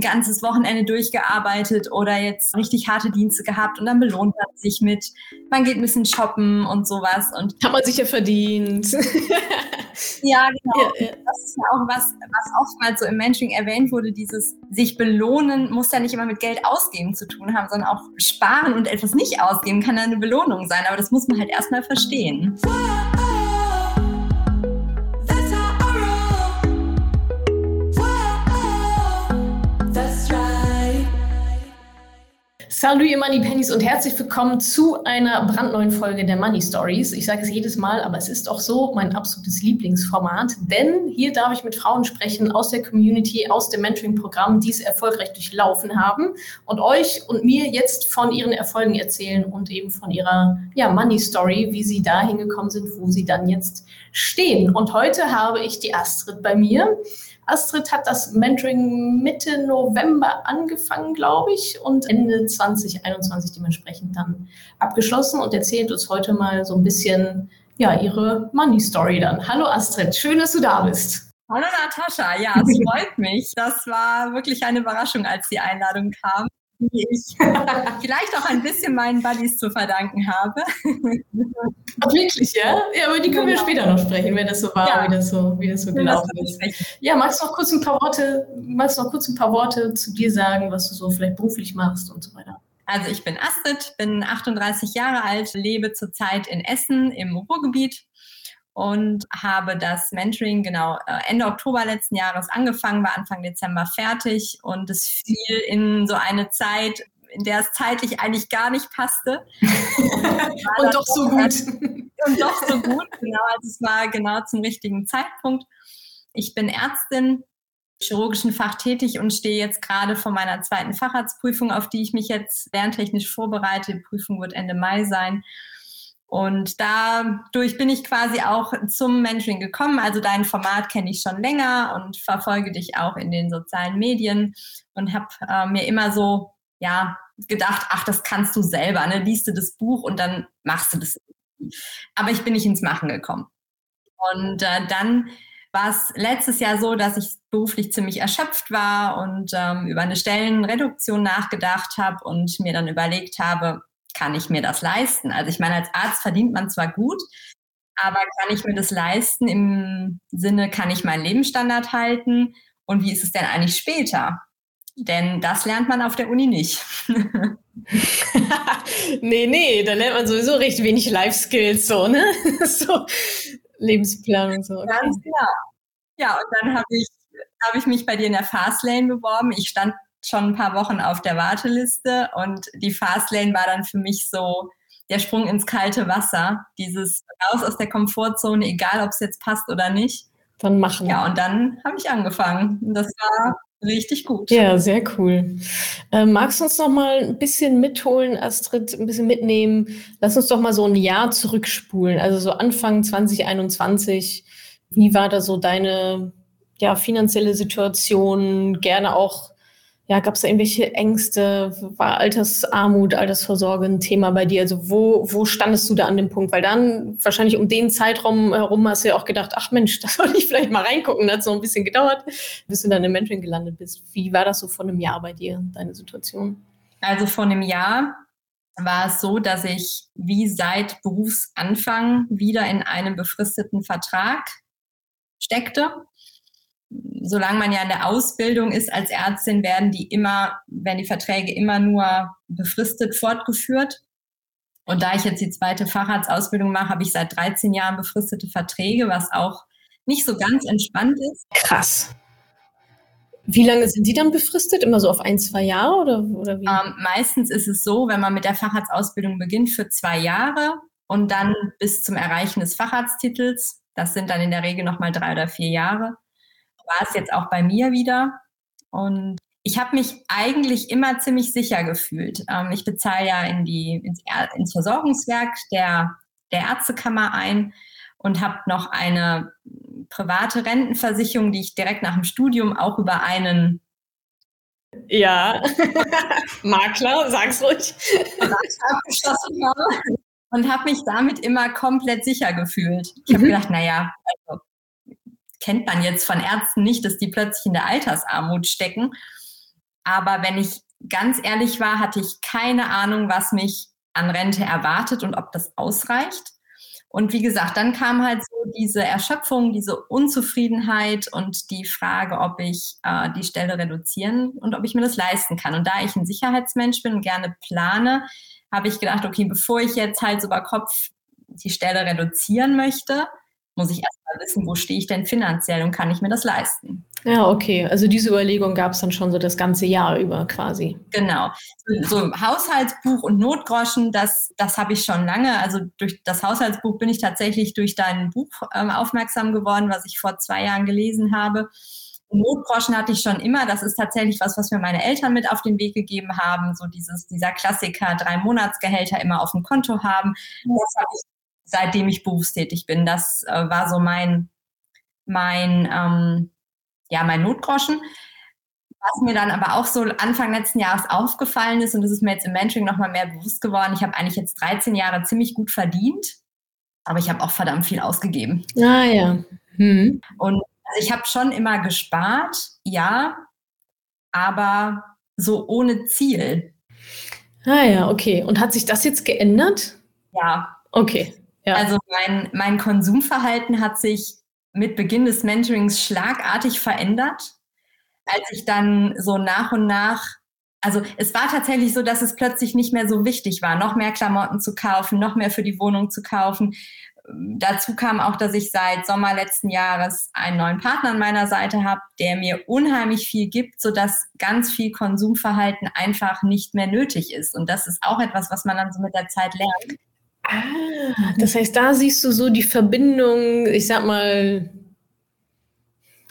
ein ganzes Wochenende durchgearbeitet oder jetzt richtig harte Dienste gehabt und dann belohnt man sich mit, man geht ein bisschen shoppen und sowas. Und Hat man sich ja verdient. ja, genau. Ja, ja. Das ist ja auch was, was oftmals so im Mentoring erwähnt wurde, dieses sich belohnen muss ja nicht immer mit Geld ausgeben zu tun haben, sondern auch sparen und etwas nicht ausgeben kann eine Belohnung sein. Aber das muss man halt erstmal verstehen. Salut ihr Money Pennies und herzlich willkommen zu einer brandneuen Folge der Money Stories. Ich sage es jedes Mal, aber es ist auch so mein absolutes Lieblingsformat, denn hier darf ich mit Frauen sprechen aus der Community, aus dem Mentoring-Programm, die es erfolgreich durchlaufen haben und euch und mir jetzt von ihren Erfolgen erzählen und eben von ihrer ja, Money Story, wie sie dahin gekommen sind, wo sie dann jetzt stehen. Und heute habe ich die Astrid bei mir. Astrid hat das Mentoring Mitte November angefangen, glaube ich, und Ende 2021 dementsprechend dann abgeschlossen und erzählt uns heute mal so ein bisschen ja, ihre Money Story dann. Hallo Astrid, schön, dass du da bist. Hallo Natascha, ja, es freut mich. Das war wirklich eine Überraschung, als die Einladung kam die ich vielleicht auch ein bisschen meinen Buddies zu verdanken habe. Ach, wirklich, ja? Ja, aber die können genau. wir später noch sprechen, wenn das so war, ja. wie das so, wie das so gelaufen ist. Ja, magst du noch kurz ein paar Worte, magst du noch kurz ein paar Worte zu dir sagen, was du so vielleicht beruflich machst und so weiter? Also ich bin Astrid, bin 38 Jahre alt, lebe zurzeit in Essen im Ruhrgebiet und habe das Mentoring genau äh, Ende Oktober letzten Jahres angefangen, war Anfang Dezember fertig und es fiel in so eine Zeit, in der es zeitlich eigentlich gar nicht passte. und, und doch so gut. Und doch so gut, genau. Also es war genau zum richtigen Zeitpunkt. Ich bin Ärztin, chirurgischen Fach tätig und stehe jetzt gerade vor meiner zweiten Facharztprüfung, auf die ich mich jetzt lerntechnisch vorbereite. Die Prüfung wird Ende Mai sein. Und dadurch bin ich quasi auch zum Mentoring gekommen. Also dein Format kenne ich schon länger und verfolge dich auch in den sozialen Medien und habe äh, mir immer so, ja, gedacht, ach, das kannst du selber, ne? Liest du das Buch und dann machst du das. Aber ich bin nicht ins Machen gekommen. Und äh, dann war es letztes Jahr so, dass ich beruflich ziemlich erschöpft war und ähm, über eine Stellenreduktion nachgedacht habe und mir dann überlegt habe, kann ich mir das leisten? Also ich meine, als Arzt verdient man zwar gut, aber kann ich mir das leisten im Sinne, kann ich meinen Lebensstandard halten? Und wie ist es denn eigentlich später? Denn das lernt man auf der Uni nicht. nee, nee, da lernt man sowieso recht wenig Life Skills, so, ne? so Lebensplan und so. Okay. Ganz klar. Ja, und dann habe ich, hab ich mich bei dir in der Fastlane beworben. Ich stand schon ein paar Wochen auf der Warteliste und die Fastlane war dann für mich so der Sprung ins kalte Wasser, dieses raus aus der Komfortzone, egal ob es jetzt passt oder nicht. Dann machen. Ja, und dann habe ich angefangen. Das war richtig gut. Ja, sehr cool. Äh, magst du uns noch mal ein bisschen mitholen, Astrid, ein bisschen mitnehmen? Lass uns doch mal so ein Jahr zurückspulen, also so Anfang 2021. Wie war da so deine ja, finanzielle Situation? Gerne auch ja, gab es da irgendwelche Ängste? War Altersarmut, Altersvorsorge ein Thema bei dir? Also wo, wo standest du da an dem Punkt? Weil dann wahrscheinlich um den Zeitraum herum hast du ja auch gedacht, ach Mensch, da sollte ich vielleicht mal reingucken. Da hat noch ein bisschen gedauert, bis du dann im Mentoring gelandet bist. Wie war das so vor einem Jahr bei dir, deine Situation? Also vor einem Jahr war es so, dass ich wie seit Berufsanfang wieder in einem befristeten Vertrag steckte solange man ja in der Ausbildung ist als Ärztin, werden die immer, werden die Verträge immer nur befristet fortgeführt. Und da ich jetzt die zweite Facharztausbildung mache, habe ich seit 13 Jahren befristete Verträge, was auch nicht so ganz entspannt ist. Krass. Wie lange sind die dann befristet? Immer so auf ein, zwei Jahre oder, oder wie? Ähm, meistens ist es so, wenn man mit der Facharztausbildung beginnt, für zwei Jahre und dann bis zum Erreichen des Facharzttitels. Das sind dann in der Regel nochmal drei oder vier Jahre war es jetzt auch bei mir wieder. Und ich habe mich eigentlich immer ziemlich sicher gefühlt. Ähm, ich bezahle ja in die, ins, ins Versorgungswerk der, der Ärztekammer ein und habe noch eine private Rentenversicherung, die ich direkt nach dem Studium auch über einen ja, Makler, sag's ruhig. abgeschlossen habe und habe mich damit immer komplett sicher gefühlt. Ich habe mhm. gedacht, naja, also kennt man jetzt von Ärzten nicht, dass die plötzlich in der Altersarmut stecken. Aber wenn ich ganz ehrlich war, hatte ich keine Ahnung, was mich an Rente erwartet und ob das ausreicht. Und wie gesagt, dann kam halt so diese Erschöpfung, diese Unzufriedenheit und die Frage, ob ich äh, die Stelle reduzieren und ob ich mir das leisten kann. Und da ich ein Sicherheitsmensch bin und gerne plane, habe ich gedacht, okay, bevor ich jetzt halt so über Kopf die Stelle reduzieren möchte, muss ich erstmal wissen, wo stehe ich denn finanziell und kann ich mir das leisten. Ja, okay. Also diese Überlegung gab es dann schon so das ganze Jahr über quasi. Genau. So Haushaltsbuch und Notgroschen, das, das habe ich schon lange. Also durch das Haushaltsbuch bin ich tatsächlich durch dein Buch ähm, aufmerksam geworden, was ich vor zwei Jahren gelesen habe. Notgroschen hatte ich schon immer. Das ist tatsächlich was, was mir meine Eltern mit auf den Weg gegeben haben. So dieses, dieser Klassiker, drei Monatsgehälter immer auf dem Konto haben. Das habe ich seitdem ich berufstätig bin. Das äh, war so mein, mein, ähm, ja, mein Notgroschen. Was mir dann aber auch so Anfang letzten Jahres aufgefallen ist, und das ist mir jetzt im Mentoring nochmal mehr bewusst geworden, ich habe eigentlich jetzt 13 Jahre ziemlich gut verdient, aber ich habe auch verdammt viel ausgegeben. Ah ja. Hm. Und also ich habe schon immer gespart, ja, aber so ohne Ziel. Ah ja, okay. Und hat sich das jetzt geändert? Ja. Okay. Ja. Also mein, mein Konsumverhalten hat sich mit Beginn des Mentorings schlagartig verändert, als ich dann so nach und nach, also es war tatsächlich so, dass es plötzlich nicht mehr so wichtig war, noch mehr Klamotten zu kaufen, noch mehr für die Wohnung zu kaufen. Dazu kam auch, dass ich seit Sommer letzten Jahres einen neuen Partner an meiner Seite habe, der mir unheimlich viel gibt, sodass ganz viel Konsumverhalten einfach nicht mehr nötig ist. Und das ist auch etwas, was man dann so mit der Zeit lernt. Ah, das heißt, da siehst du so die Verbindung, ich sag mal,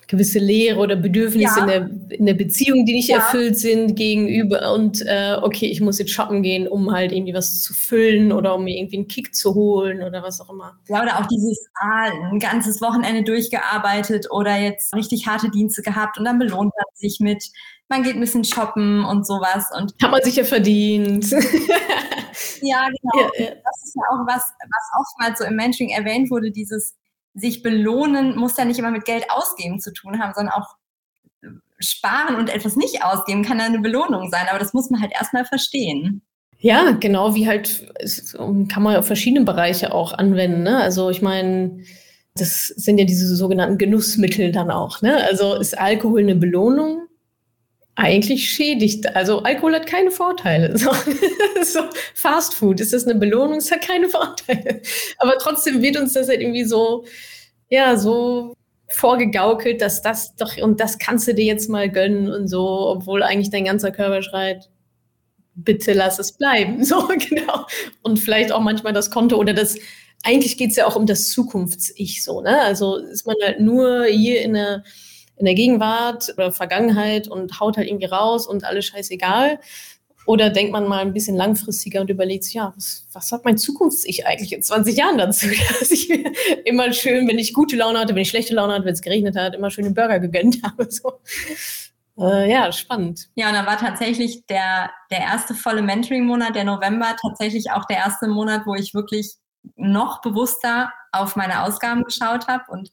gewisse Leere oder Bedürfnisse ja. in, der, in der Beziehung, die nicht ja. erfüllt sind, gegenüber und äh, okay, ich muss jetzt shoppen gehen, um halt irgendwie was zu füllen oder um mir irgendwie einen Kick zu holen oder was auch immer. Ja, oder auch dieses, ah, ein ganzes Wochenende durchgearbeitet oder jetzt richtig harte Dienste gehabt und dann belohnt man sich mit, man geht ein bisschen shoppen und sowas. Und Hat man sich ja verdient. Ja, genau. Ja. Das ist ja auch was, was oftmals so im Mentoring erwähnt wurde, dieses sich belohnen muss ja nicht immer mit Geld ausgeben zu tun haben, sondern auch sparen und etwas nicht ausgeben kann ja eine Belohnung sein, aber das muss man halt erstmal verstehen. Ja, genau, wie halt, kann man auf verschiedene Bereiche auch anwenden. Ne? Also ich meine, das sind ja diese sogenannten Genussmittel dann auch. Ne? Also ist Alkohol eine Belohnung? Eigentlich schädigt. Also Alkohol hat keine Vorteile. So, so Fast Food, ist das eine Belohnung? Es hat keine Vorteile. Aber trotzdem wird uns das halt irgendwie so, ja, so vorgegaukelt, dass das doch, und das kannst du dir jetzt mal gönnen und so, obwohl eigentlich dein ganzer Körper schreit, bitte lass es bleiben. So, genau. Und vielleicht auch manchmal das Konto oder das, eigentlich geht es ja auch um das Zukunfts-Ich so, ne? Also ist man halt nur hier in einer in der Gegenwart oder Vergangenheit und haut halt irgendwie raus und alles scheißegal? Oder denkt man mal ein bisschen langfristiger und überlegt sich, ja, was, was hat mein Zukunfts-Ich eigentlich in 20 Jahren dazu? Dass ich mir immer schön, wenn ich gute Laune hatte, wenn ich schlechte Laune hatte, wenn es geregnet hat, immer schön den Burger gegönnt habe. So. Äh, ja, spannend. Ja, und dann war tatsächlich der, der erste volle Mentoring-Monat, der November, tatsächlich auch der erste Monat, wo ich wirklich noch bewusster auf meine Ausgaben geschaut habe und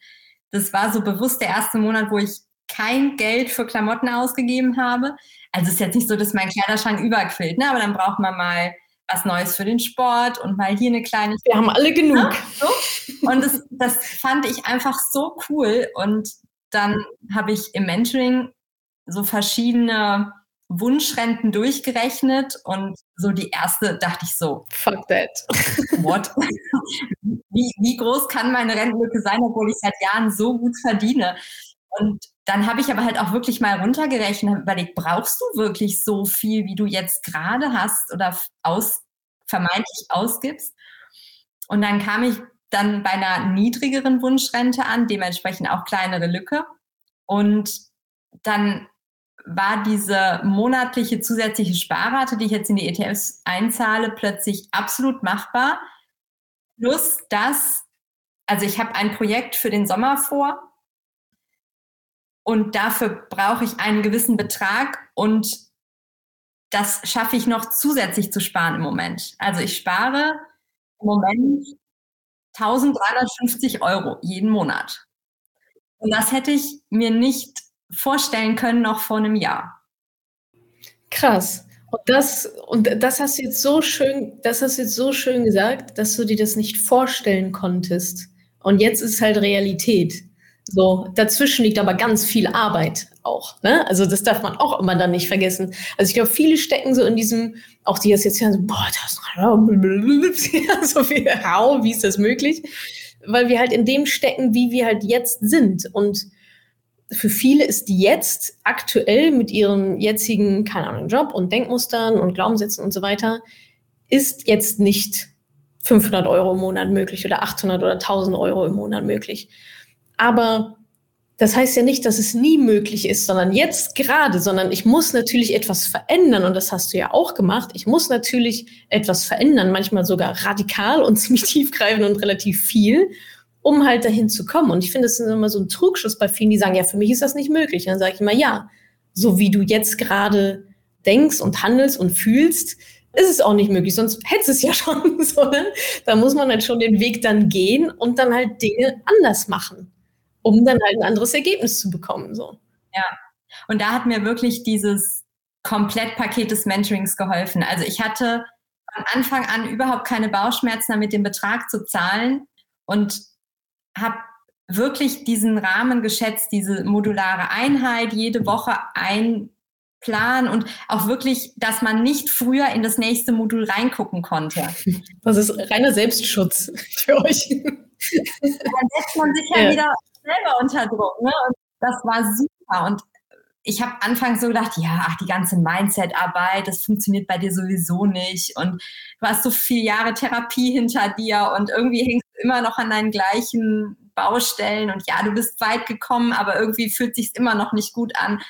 das war so bewusst der erste Monat, wo ich kein Geld für Klamotten ausgegeben habe. Also es ist jetzt nicht so, dass mein Kleiderschrank überquillt, ne? aber dann braucht man mal was Neues für den Sport und mal hier eine kleine. Wir haben alle genug. So. Und das, das fand ich einfach so cool. Und dann habe ich im Mentoring so verschiedene Wunschrenten durchgerechnet und so die erste dachte ich so, fuck that. What? wie, wie groß kann meine Rentenlücke sein, obwohl ich seit Jahren so gut verdiene? Und dann habe ich aber halt auch wirklich mal runtergerechnet überlegt, brauchst du wirklich so viel, wie du jetzt gerade hast oder aus, vermeintlich ausgibst? Und dann kam ich dann bei einer niedrigeren Wunschrente an, dementsprechend auch kleinere Lücke. Und dann war diese monatliche zusätzliche Sparrate, die ich jetzt in die ETFs einzahle, plötzlich absolut machbar. Plus das, also ich habe ein Projekt für den Sommer vor und dafür brauche ich einen gewissen Betrag und das schaffe ich noch zusätzlich zu sparen im Moment. Also ich spare im Moment 1350 Euro jeden Monat. Und das hätte ich mir nicht vorstellen können noch vor einem Jahr. Krass. Und das, und das hast du jetzt so schön, das hast du jetzt so schön gesagt, dass du dir das nicht vorstellen konntest. Und jetzt ist halt Realität. So, dazwischen liegt aber ganz viel Arbeit auch. Ne? Also das darf man auch immer dann nicht vergessen. Also ich glaube, viele stecken so in diesem, auch die das jetzt hören, so, boah, das ist so viel, how, wie ist das möglich? Weil wir halt in dem stecken, wie wir halt jetzt sind. Und für viele ist die jetzt aktuell mit ihrem jetzigen, keine Ahnung, Job und Denkmustern und Glaubenssätzen und so weiter, ist jetzt nicht 500 Euro im Monat möglich oder 800 oder 1000 Euro im Monat möglich. Aber das heißt ja nicht, dass es nie möglich ist, sondern jetzt gerade, sondern ich muss natürlich etwas verändern und das hast du ja auch gemacht. Ich muss natürlich etwas verändern, manchmal sogar radikal und ziemlich tiefgreifend und relativ viel, um halt dahin zu kommen. Und ich finde, das ist immer so ein Trugschuss bei vielen, die sagen, ja, für mich ist das nicht möglich. Und dann sage ich immer, ja, so wie du jetzt gerade denkst und handelst und fühlst, ist es auch nicht möglich, sonst hättest es ja schon, sondern da muss man halt schon den Weg dann gehen und dann halt Dinge anders machen, um dann halt ein anderes Ergebnis zu bekommen. So. Ja, und da hat mir wirklich dieses Komplettpaket des Mentorings geholfen. Also ich hatte von Anfang an überhaupt keine Bauchschmerzen damit, den Betrag zu zahlen und habe wirklich diesen Rahmen geschätzt, diese modulare Einheit, jede Woche ein Plan und auch wirklich, dass man nicht früher in das nächste Modul reingucken konnte. Das ist reiner Selbstschutz für euch. Dann setzt man sich ja, ja. wieder selber unter Druck. Ne? Und das war super. Und ich habe anfangs so gedacht, ja, ach, die ganze Mindset-Arbeit, das funktioniert bei dir sowieso nicht. Und du hast so viele Jahre Therapie hinter dir und irgendwie hängst du immer noch an deinen gleichen Baustellen. Und ja, du bist weit gekommen, aber irgendwie fühlt sich immer noch nicht gut an.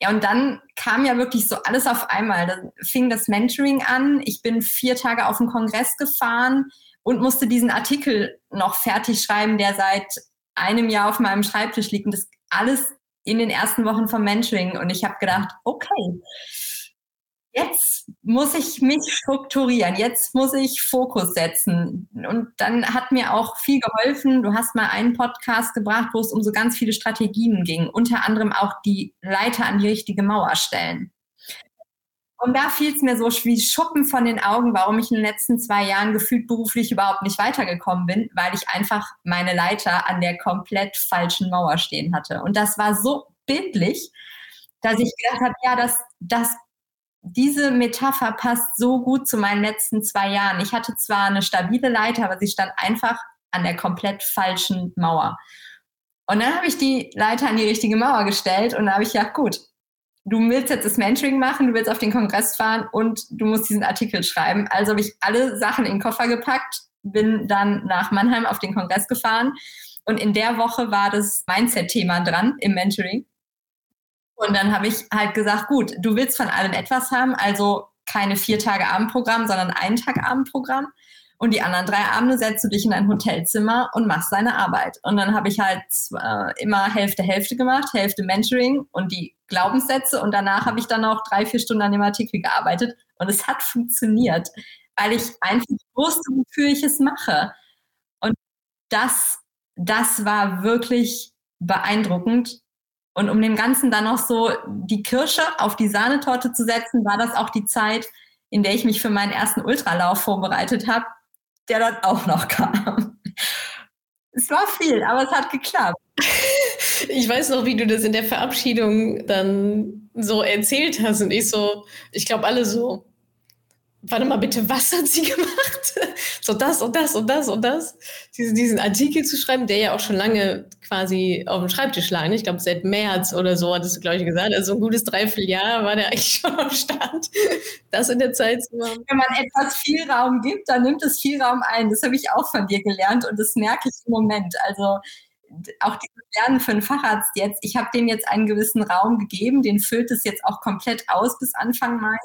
Ja, und dann kam ja wirklich so alles auf einmal. Dann fing das Mentoring an. Ich bin vier Tage auf den Kongress gefahren und musste diesen Artikel noch fertig schreiben, der seit einem Jahr auf meinem Schreibtisch liegt. Und das alles in den ersten Wochen vom Mentoring und ich habe gedacht, okay, jetzt muss ich mich strukturieren, jetzt muss ich Fokus setzen. Und dann hat mir auch viel geholfen. Du hast mal einen Podcast gebracht, wo es um so ganz viele Strategien ging, unter anderem auch die Leiter an die richtige Mauer stellen. Und da fiel es mir so wie Schuppen von den Augen, warum ich in den letzten zwei Jahren gefühlt beruflich überhaupt nicht weitergekommen bin, weil ich einfach meine Leiter an der komplett falschen Mauer stehen hatte. Und das war so bildlich, dass ich gedacht habe, ja, das, das, diese Metapher passt so gut zu meinen letzten zwei Jahren. Ich hatte zwar eine stabile Leiter, aber sie stand einfach an der komplett falschen Mauer. Und dann habe ich die Leiter an die richtige Mauer gestellt und da habe ich gedacht, gut, du willst jetzt das Mentoring machen, du willst auf den Kongress fahren und du musst diesen Artikel schreiben. Also habe ich alle Sachen in den Koffer gepackt, bin dann nach Mannheim auf den Kongress gefahren und in der Woche war das Mindset-Thema dran im Mentoring. Und dann habe ich halt gesagt, gut, du willst von allem etwas haben, also keine vier Tage Abendprogramm, sondern einen Tag Abendprogramm. Und die anderen drei Abende setzt du dich in ein Hotelzimmer und machst deine Arbeit. Und dann habe ich halt äh, immer Hälfte, Hälfte gemacht, Hälfte Mentoring und die Glaubenssätze. Und danach habe ich dann auch drei, vier Stunden an dem Artikel gearbeitet. Und es hat funktioniert, weil ich einfach wusste, wofür ich es mache. Und das, das war wirklich beeindruckend. Und um dem Ganzen dann noch so die Kirsche auf die Sahnetorte zu setzen, war das auch die Zeit, in der ich mich für meinen ersten Ultralauf vorbereitet habe der dann auch noch kam. Es war viel, aber es hat geklappt. Ich weiß noch, wie du das in der Verabschiedung dann so erzählt hast und ich so, ich glaube alle so, warte mal bitte, was hat sie gemacht? so das und das und das und das. Diesen, diesen Artikel zu schreiben, der ja auch schon lange quasi auf dem Schreibtisch lag. Ne? Ich glaube, seit März oder so hattest du, glaube ich, gesagt. Also ein gutes Dreivierteljahr war der eigentlich schon am Start, das in der Zeit zu machen. Wenn man etwas viel Raum gibt, dann nimmt es viel Raum ein. Das habe ich auch von dir gelernt und das merke ich im Moment. Also auch dieses Lernen für einen Facharzt jetzt, ich habe dem jetzt einen gewissen Raum gegeben, den füllt es jetzt auch komplett aus bis Anfang Mai.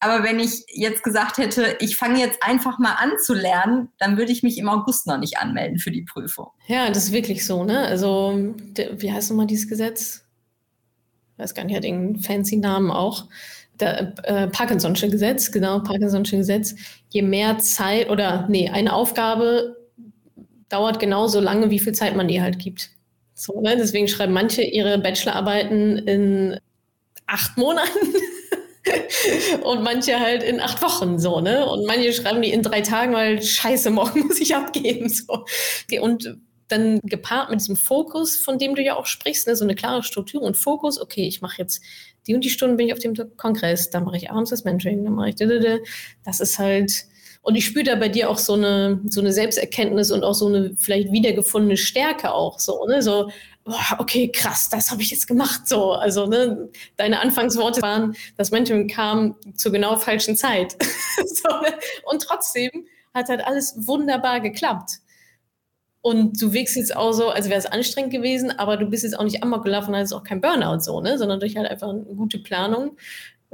Aber wenn ich jetzt gesagt hätte, ich fange jetzt einfach mal an zu lernen, dann würde ich mich im August noch nicht anmelden für die Prüfung. Ja, das ist wirklich so, ne? Also, wie heißt nochmal dieses Gesetz? Ich weiß gar nicht, hat irgendeinen fancy Namen auch. Der äh, Parkinson'sche Gesetz, genau, Parkinson'sche Gesetz. Je mehr Zeit oder, nee, eine Aufgabe dauert genauso lange, wie viel Zeit man ihr halt gibt. So, ne? Deswegen schreiben manche ihre Bachelorarbeiten in acht Monaten und manche halt in acht Wochen so, ne? Und manche schreiben die in drei Tagen, weil scheiße, morgen muss ich abgeben. So. Und dann gepaart mit diesem Fokus, von dem du ja auch sprichst, ne? so eine klare Struktur und Fokus, okay, ich mache jetzt die und die Stunden bin ich auf dem Kongress, dann mache ich abends das Mentoring, dann mache ich das ist halt und ich spüre da bei dir auch so eine, so eine Selbsterkenntnis und auch so eine vielleicht wiedergefundene Stärke auch so, ne? So, boah, okay, krass, das habe ich jetzt gemacht. So, also ne, deine Anfangsworte waren, das Mentoring kam zur genau falschen Zeit. so, ne? Und trotzdem hat halt alles wunderbar geklappt. Und du wirkst jetzt auch so, als wäre es anstrengend gewesen, aber du bist jetzt auch nicht amok gelaufen, also auch kein Burnout so, ne? Sondern durch halt einfach eine gute Planung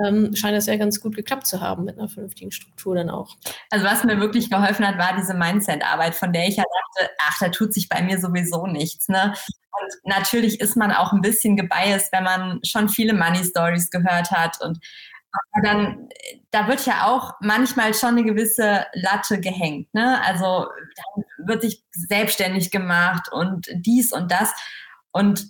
ähm, scheint das ja ganz gut geklappt zu haben mit einer vernünftigen Struktur dann auch. Also was mir wirklich geholfen hat, war diese Mindset-Arbeit, von der ich ja dachte, ach, da tut sich bei mir sowieso nichts. Ne? Und natürlich ist man auch ein bisschen gebiased, wenn man schon viele Money Stories gehört hat und aber dann, da wird ja auch manchmal schon eine gewisse Latte gehängt. Ne? Also dann wird sich selbstständig gemacht und dies und das. Und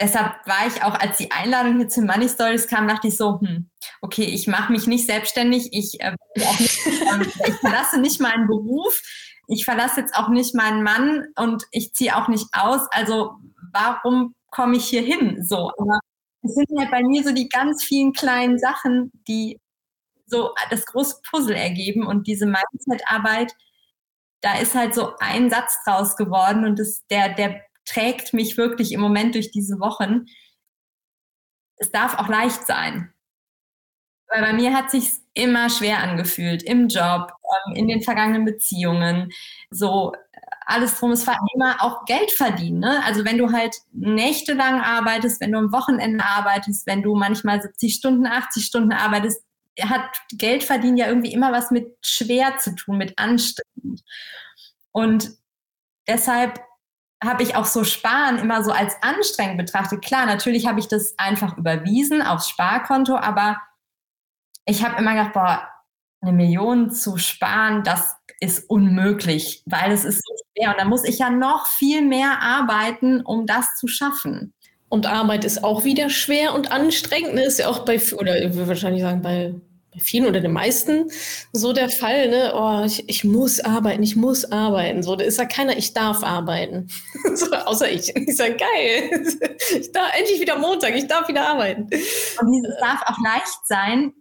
deshalb war ich auch, als die Einladung hier zu Money Stories kam, dachte ich so, hm, okay, ich mache mich nicht selbstständig, ich, äh, nicht, äh, ich verlasse nicht meinen Beruf, ich verlasse jetzt auch nicht meinen Mann und ich ziehe auch nicht aus. Also warum komme ich hier hin? So, aber es sind halt bei mir so die ganz vielen kleinen Sachen, die so das große Puzzle ergeben und diese Mindset-Arbeit, da ist halt so ein Satz draus geworden und das, der, der trägt mich wirklich im Moment durch diese Wochen. Es darf auch leicht sein. Weil bei mir hat sich immer schwer angefühlt im Job, ähm, in den vergangenen Beziehungen, so alles drum. Es war immer auch Geld verdienen. Ne? Also wenn du halt nächtelang arbeitest, wenn du am Wochenende arbeitest, wenn du manchmal 70 Stunden, 80 Stunden arbeitest, hat Geld verdienen ja irgendwie immer was mit schwer zu tun, mit anstrengend. Und deshalb habe ich auch so Sparen immer so als anstrengend betrachtet. Klar, natürlich habe ich das einfach überwiesen aufs Sparkonto, aber ich habe immer gedacht, boah, eine Million zu sparen, das ist unmöglich, weil es ist so schwer. Und da muss ich ja noch viel mehr arbeiten, um das zu schaffen. Und Arbeit ist auch wieder schwer und anstrengend. Ne? Ist ja auch bei, oder ich würde wahrscheinlich sagen, bei bei vielen oder den meisten so der Fall, ne? Oh, ich, ich muss arbeiten, ich muss arbeiten. So, da ist ja keiner, ich darf arbeiten. so, außer ich. Ich sage, geil, ich darf endlich wieder Montag, ich darf wieder arbeiten. Und dieses darf auch leicht sein,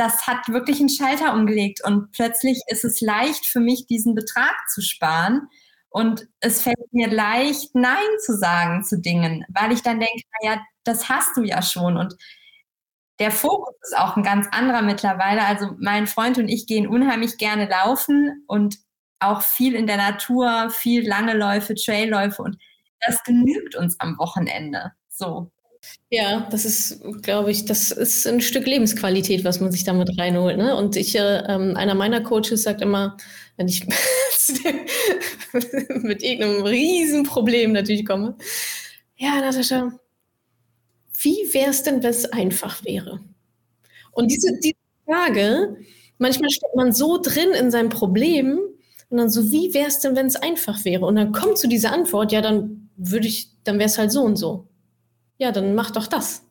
das hat wirklich einen Schalter umgelegt. Und plötzlich ist es leicht für mich, diesen Betrag zu sparen. Und es fällt mir leicht, Nein zu sagen zu Dingen, weil ich dann denke, naja, das hast du ja schon. Und der Fokus ist auch ein ganz anderer mittlerweile. Also mein Freund und ich gehen unheimlich gerne laufen und auch viel in der Natur, viel lange Läufe, Trailläufe und das genügt uns am Wochenende. So. Ja, das ist, glaube ich, das ist ein Stück Lebensqualität, was man sich damit reinholt. Ne? Und ich, äh, ähm, einer meiner Coaches sagt immer, wenn ich mit irgendeinem Riesenproblem natürlich komme, ja, Natascha, wie wäre es denn, wenn es einfach wäre? Und diese, diese Frage, manchmal steckt man so drin in seinem Problem und dann so, wie wäre es denn, wenn es einfach wäre? Und dann kommt zu dieser Antwort, ja, dann würde ich, dann wäre es halt so und so. Ja, dann mach doch das.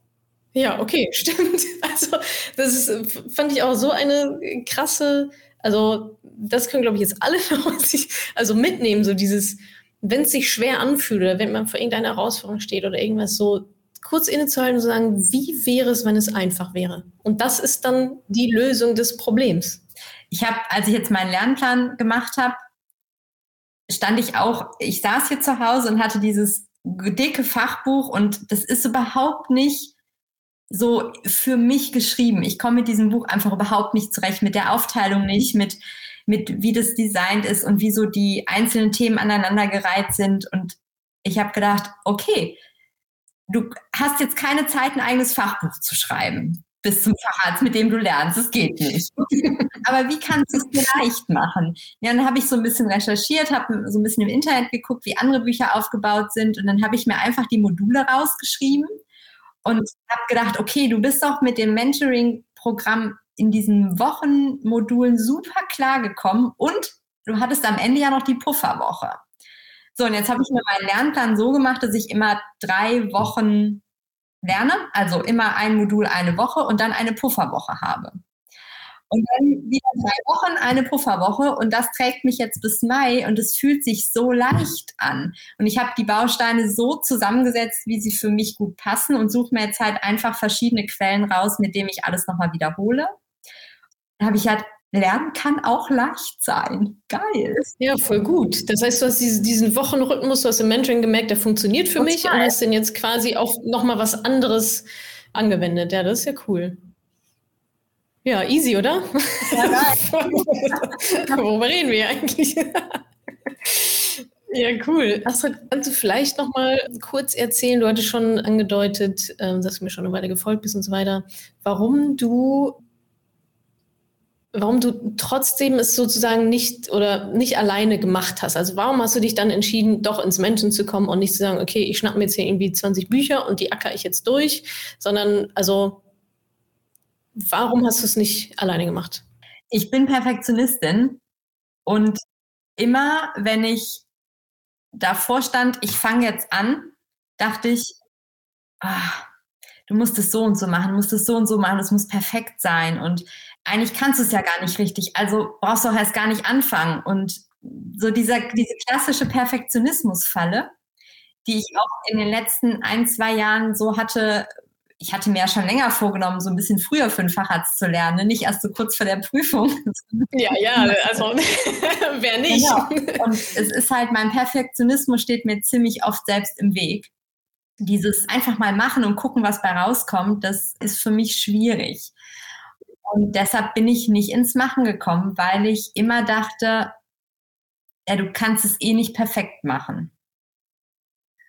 Ja, okay, stimmt. Also, das ist, fand ich auch so eine krasse, also, das können, glaube ich, jetzt alle sich, also mitnehmen, so dieses, wenn es sich schwer anfühlt oder wenn man vor irgendeiner Herausforderung steht oder irgendwas so, kurz innezuhalten und zu sagen, wie wäre es, wenn es einfach wäre? Und das ist dann die Lösung des Problems. Ich habe, als ich jetzt meinen Lernplan gemacht habe, stand ich auch, ich saß hier zu Hause und hatte dieses dicke Fachbuch und das ist überhaupt nicht so für mich geschrieben. Ich komme mit diesem Buch einfach überhaupt nicht zurecht, mit der Aufteilung nicht, mit, mit wie das designt ist und wie so die einzelnen Themen aneinandergereiht sind. Und ich habe gedacht, okay, du hast jetzt keine Zeit, ein eigenes Fachbuch zu schreiben bis zum Facharzt, mit dem du lernst. Das geht nicht. Aber wie kannst du es dir leicht machen? Ja, dann habe ich so ein bisschen recherchiert, habe so ein bisschen im Internet geguckt, wie andere Bücher aufgebaut sind und dann habe ich mir einfach die Module rausgeschrieben und habe gedacht, okay, du bist doch mit dem Mentoring-Programm in diesen Wochenmodulen super klar gekommen und du hattest am Ende ja noch die Pufferwoche. So, und jetzt habe ich mir meinen Lernplan so gemacht, dass ich immer drei Wochen lerne, also immer ein Modul eine Woche und dann eine Pufferwoche habe. Und dann wieder drei Wochen, eine Pufferwoche. Und das trägt mich jetzt bis Mai und es fühlt sich so leicht an. Und ich habe die Bausteine so zusammengesetzt, wie sie für mich gut passen und suche mir jetzt halt einfach verschiedene Quellen raus, mit denen ich alles nochmal wiederhole. Da habe ich halt Lernen kann auch leicht sein. Geil. Ja, voll gut. Das heißt, du hast diesen Wochenrhythmus, du hast im Mentoring gemerkt, der funktioniert für Total. mich und hast dann jetzt quasi auch nochmal was anderes angewendet. Ja, das ist ja cool. Ja, easy, oder? Ja, geil. Worüber reden wir eigentlich? ja, cool. Astrid, kannst du vielleicht noch mal kurz erzählen, du hattest schon angedeutet, ähm, dass du mir schon eine Weile gefolgt bist und so weiter, warum du warum du trotzdem es sozusagen nicht oder nicht alleine gemacht hast. Also warum hast du dich dann entschieden, doch ins Menschen zu kommen und nicht zu sagen, okay, ich schnapp mir jetzt hier irgendwie 20 Bücher und die acker ich jetzt durch, sondern also warum hast du es nicht alleine gemacht? Ich bin Perfektionistin und immer, wenn ich davor stand, ich fange jetzt an, dachte ich, ah, du musst es so und so machen, musst es so und so machen, es muss perfekt sein und eigentlich kannst du es ja gar nicht richtig, also brauchst du auch erst gar nicht anfangen. Und so dieser, diese klassische Perfektionismusfalle, die ich auch in den letzten ein, zwei Jahren so hatte, ich hatte mir ja schon länger vorgenommen, so ein bisschen früher für den Facharzt zu lernen, nicht erst so kurz vor der Prüfung. Ja, ja, also wer nicht. Genau. Und es ist halt, mein Perfektionismus steht mir ziemlich oft selbst im Weg. Dieses einfach mal machen und gucken, was bei rauskommt, das ist für mich schwierig. Und deshalb bin ich nicht ins Machen gekommen, weil ich immer dachte, ja, du kannst es eh nicht perfekt machen.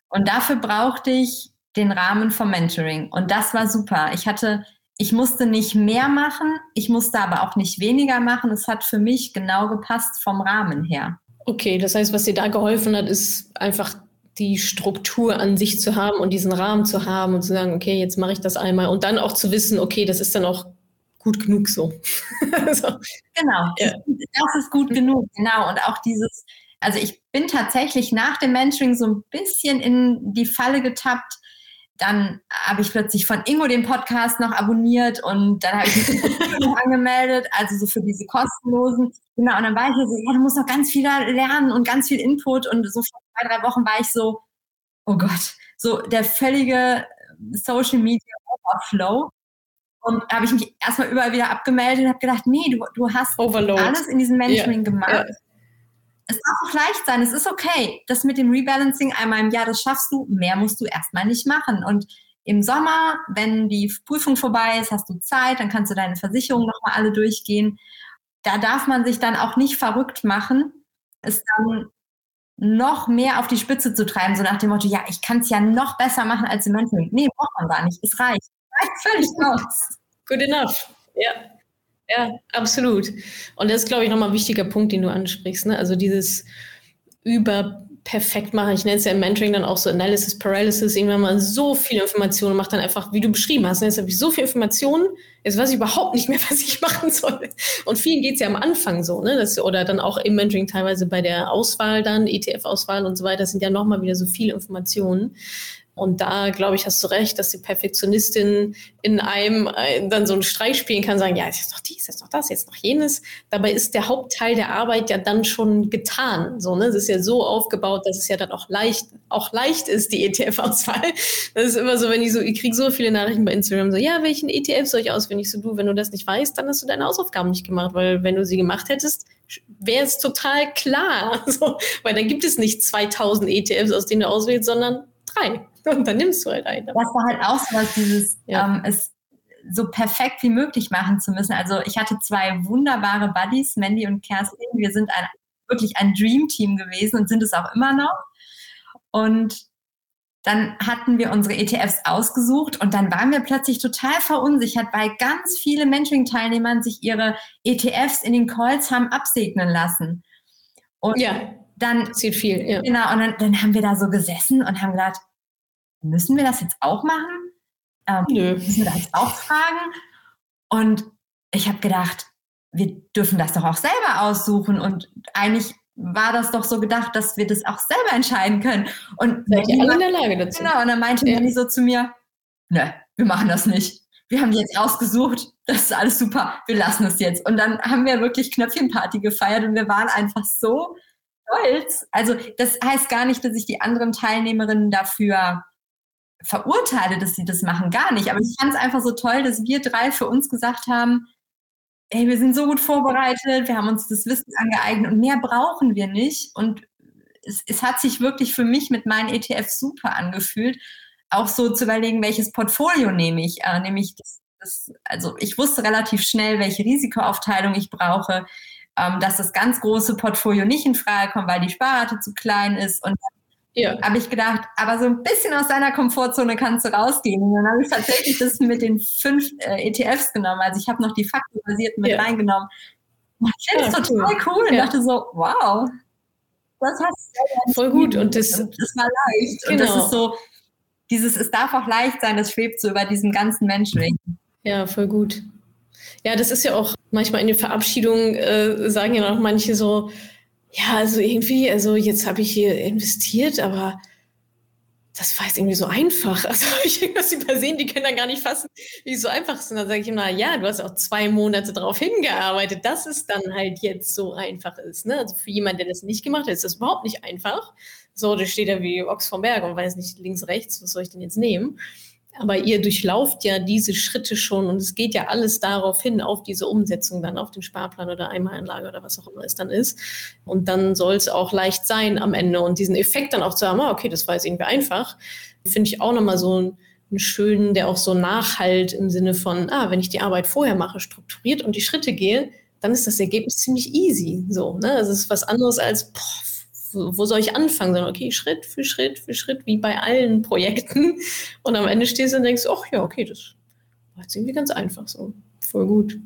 Und dafür brauchte ich den Rahmen vom Mentoring. Und das war super. Ich hatte, ich musste nicht mehr machen, ich musste aber auch nicht weniger machen. Es hat für mich genau gepasst vom Rahmen her. Okay, das heißt, was dir da geholfen hat, ist einfach die Struktur an sich zu haben und diesen Rahmen zu haben und zu sagen, okay, jetzt mache ich das einmal und dann auch zu wissen, okay, das ist dann auch gut genug so. so. Genau, ja. das ist gut genug, genau. Und auch dieses, also ich bin tatsächlich nach dem Mentoring so ein bisschen in die Falle getappt. Dann habe ich plötzlich von Ingo den Podcast noch abonniert und dann habe ich mich noch angemeldet, also so für diese kostenlosen. Genau, und dann war ich so, ja, du musst noch ganz viel lernen und ganz viel Input. Und so vor zwei, drei Wochen war ich so, oh Gott, so der völlige Social Media Overflow. Und da habe ich mich erstmal überall wieder abgemeldet und habe gedacht, nee, du, du hast Overload. alles in diesem Mentoring yeah. gemacht. Yeah. Es darf auch leicht sein, es ist okay. Das mit dem Rebalancing einmal im Jahr, das schaffst du. Mehr musst du erstmal nicht machen. Und im Sommer, wenn die Prüfung vorbei ist, hast du Zeit, dann kannst du deine Versicherungen nochmal alle durchgehen. Da darf man sich dann auch nicht verrückt machen, es dann noch mehr auf die Spitze zu treiben, so nach dem Motto, ja, ich kann es ja noch besser machen als im Mentoring. Nee, braucht man gar nicht. Es reicht völlig aus. Good enough. Ja. Ja, absolut. Und das ist, glaube ich, nochmal ein wichtiger Punkt, den du ansprichst. Ne? Also dieses über perfekt machen. Ich nenne es ja im Mentoring dann auch so Analysis Paralysis. Irgendwann mal so viele Informationen macht dann einfach, wie du beschrieben hast. Ne? Jetzt habe ich so viele Informationen, jetzt weiß ich überhaupt nicht mehr, was ich machen soll. Und vielen geht es ja am Anfang so, ne? Das, oder dann auch im Mentoring teilweise bei der Auswahl dann, ETF-Auswahl und so weiter, sind ja nochmal wieder so viele Informationen. Und da, glaube ich, hast du recht, dass die Perfektionistin in einem äh, dann so einen Streich spielen kann, sagen, ja, jetzt ist noch dies, jetzt noch das, jetzt noch jenes. Dabei ist der Hauptteil der Arbeit ja dann schon getan. So, ne? Es ist ja so aufgebaut, dass es ja dann auch leicht, auch leicht ist, die ETF-Auswahl. Das ist immer so, wenn ich so, ich kriege so viele Nachrichten bei Instagram, so, ja, welchen ETF soll ich auswendig? So, du, wenn du das nicht weißt, dann hast du deine Hausaufgaben nicht gemacht, weil wenn du sie gemacht hättest, wäre es total klar. So, weil dann gibt es nicht 2000 ETFs, aus denen du auswählst, sondern drei. Und dann nimmst du halt einen. Das war halt auch so was, dieses, ja. ähm, es so perfekt wie möglich machen zu müssen. Also ich hatte zwei wunderbare Buddies, Mandy und Kerstin. Wir sind ein, wirklich ein Dream-Team gewesen und sind es auch immer noch. Und dann hatten wir unsere ETFs ausgesucht und dann waren wir plötzlich total verunsichert, weil ganz viele Mentoring-Teilnehmern sich ihre ETFs in den Calls haben absegnen lassen. Und ja, dann sieht viel. Ja. Genau, und dann, dann haben wir da so gesessen und haben gedacht, müssen wir das jetzt auch machen? Ähm, Nö. Müssen wir das jetzt auch fragen? Und ich habe gedacht, wir dürfen das doch auch selber aussuchen. Und eigentlich war das doch so gedacht, dass wir das auch selber entscheiden können. Und seid ihr alle in der Lage dazu? Genau, und dann meinte ja. Manny so zu mir, ne, wir machen das nicht. Wir haben jetzt ausgesucht, das ist alles super, wir lassen es jetzt. Und dann haben wir wirklich Knöpfchenparty gefeiert und wir waren einfach so stolz. Also das heißt gar nicht, dass ich die anderen Teilnehmerinnen dafür verurteile, dass sie das machen, gar nicht. Aber ich fand es einfach so toll, dass wir drei für uns gesagt haben, ey, wir sind so gut vorbereitet, wir haben uns das Wissen angeeignet und mehr brauchen wir nicht. Und es, es hat sich wirklich für mich mit meinen ETFs super angefühlt, auch so zu überlegen, welches Portfolio nehme ich. Äh, nämlich das, das, also ich wusste relativ schnell, welche Risikoaufteilung ich brauche, ähm, dass das ganz große Portfolio nicht in Frage kommt, weil die Sparrate zu klein ist. Und ja. habe ich gedacht, aber so ein bisschen aus deiner Komfortzone kannst du rausgehen. Und dann habe ich tatsächlich das mit den fünf äh, ETFs genommen. Also ich habe noch die faktenbasierten mit ja. reingenommen. Ich finde ja, total cool, cool. und dachte so, wow, das hast du voll gut und das, und das war leicht. Genau. Und das genau. ist so, dieses, es darf auch leicht sein, das schwebt so über diesem ganzen Menschen. Ja, voll gut. Ja, das ist ja auch manchmal in den Verabschiedungen, äh, sagen ja noch manche so, ja, also irgendwie, also jetzt habe ich hier investiert, aber das war jetzt irgendwie so einfach. Also habe ich irgendwas übersehen, die können dann gar nicht fassen, wie es so einfach ist. Und dann sage ich immer, ja, du hast auch zwei Monate darauf hingearbeitet, dass es dann halt jetzt so einfach ist. Ne? Also für jemanden, der das nicht gemacht hat, ist das überhaupt nicht einfach. So, da steht er wie Ochs vom Berg und weiß nicht links, rechts, was soll ich denn jetzt nehmen? Aber ihr durchlauft ja diese Schritte schon und es geht ja alles darauf hin, auf diese Umsetzung dann, auf den Sparplan oder Einmalanlage oder was auch immer es dann ist. Und dann soll es auch leicht sein am Ende und diesen Effekt dann auch zu haben, ah, okay, das war jetzt irgendwie einfach, finde ich auch nochmal so einen, einen schönen, der auch so nachhalt im Sinne von, ah, wenn ich die Arbeit vorher mache, strukturiert und die Schritte gehe, dann ist das Ergebnis ziemlich easy. So, ne? Es ist was anderes als, boah, wo soll ich anfangen? Sondern okay, Schritt für Schritt für Schritt, wie bei allen Projekten. Und am Ende stehst du und denkst, ach ja, okay, das war jetzt irgendwie ganz einfach so. Voll gut.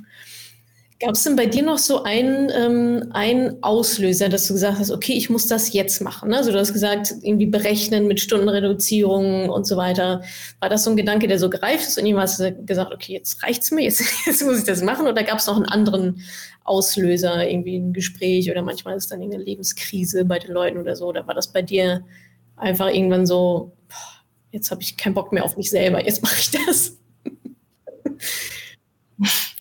Gab es denn bei dir noch so einen, ähm, einen Auslöser, dass du gesagt hast, okay, ich muss das jetzt machen? Ne? Also du hast gesagt, irgendwie berechnen mit Stundenreduzierung und so weiter. War das so ein Gedanke, der so gereift ist und jemand hast du gesagt, okay, jetzt reicht's mir, jetzt, jetzt muss ich das machen? Oder gab es noch einen anderen Auslöser, irgendwie ein Gespräch oder manchmal ist dann eine Lebenskrise bei den Leuten oder so? Oder war das bei dir einfach irgendwann so, jetzt habe ich keinen Bock mehr auf mich selber, jetzt mache ich das?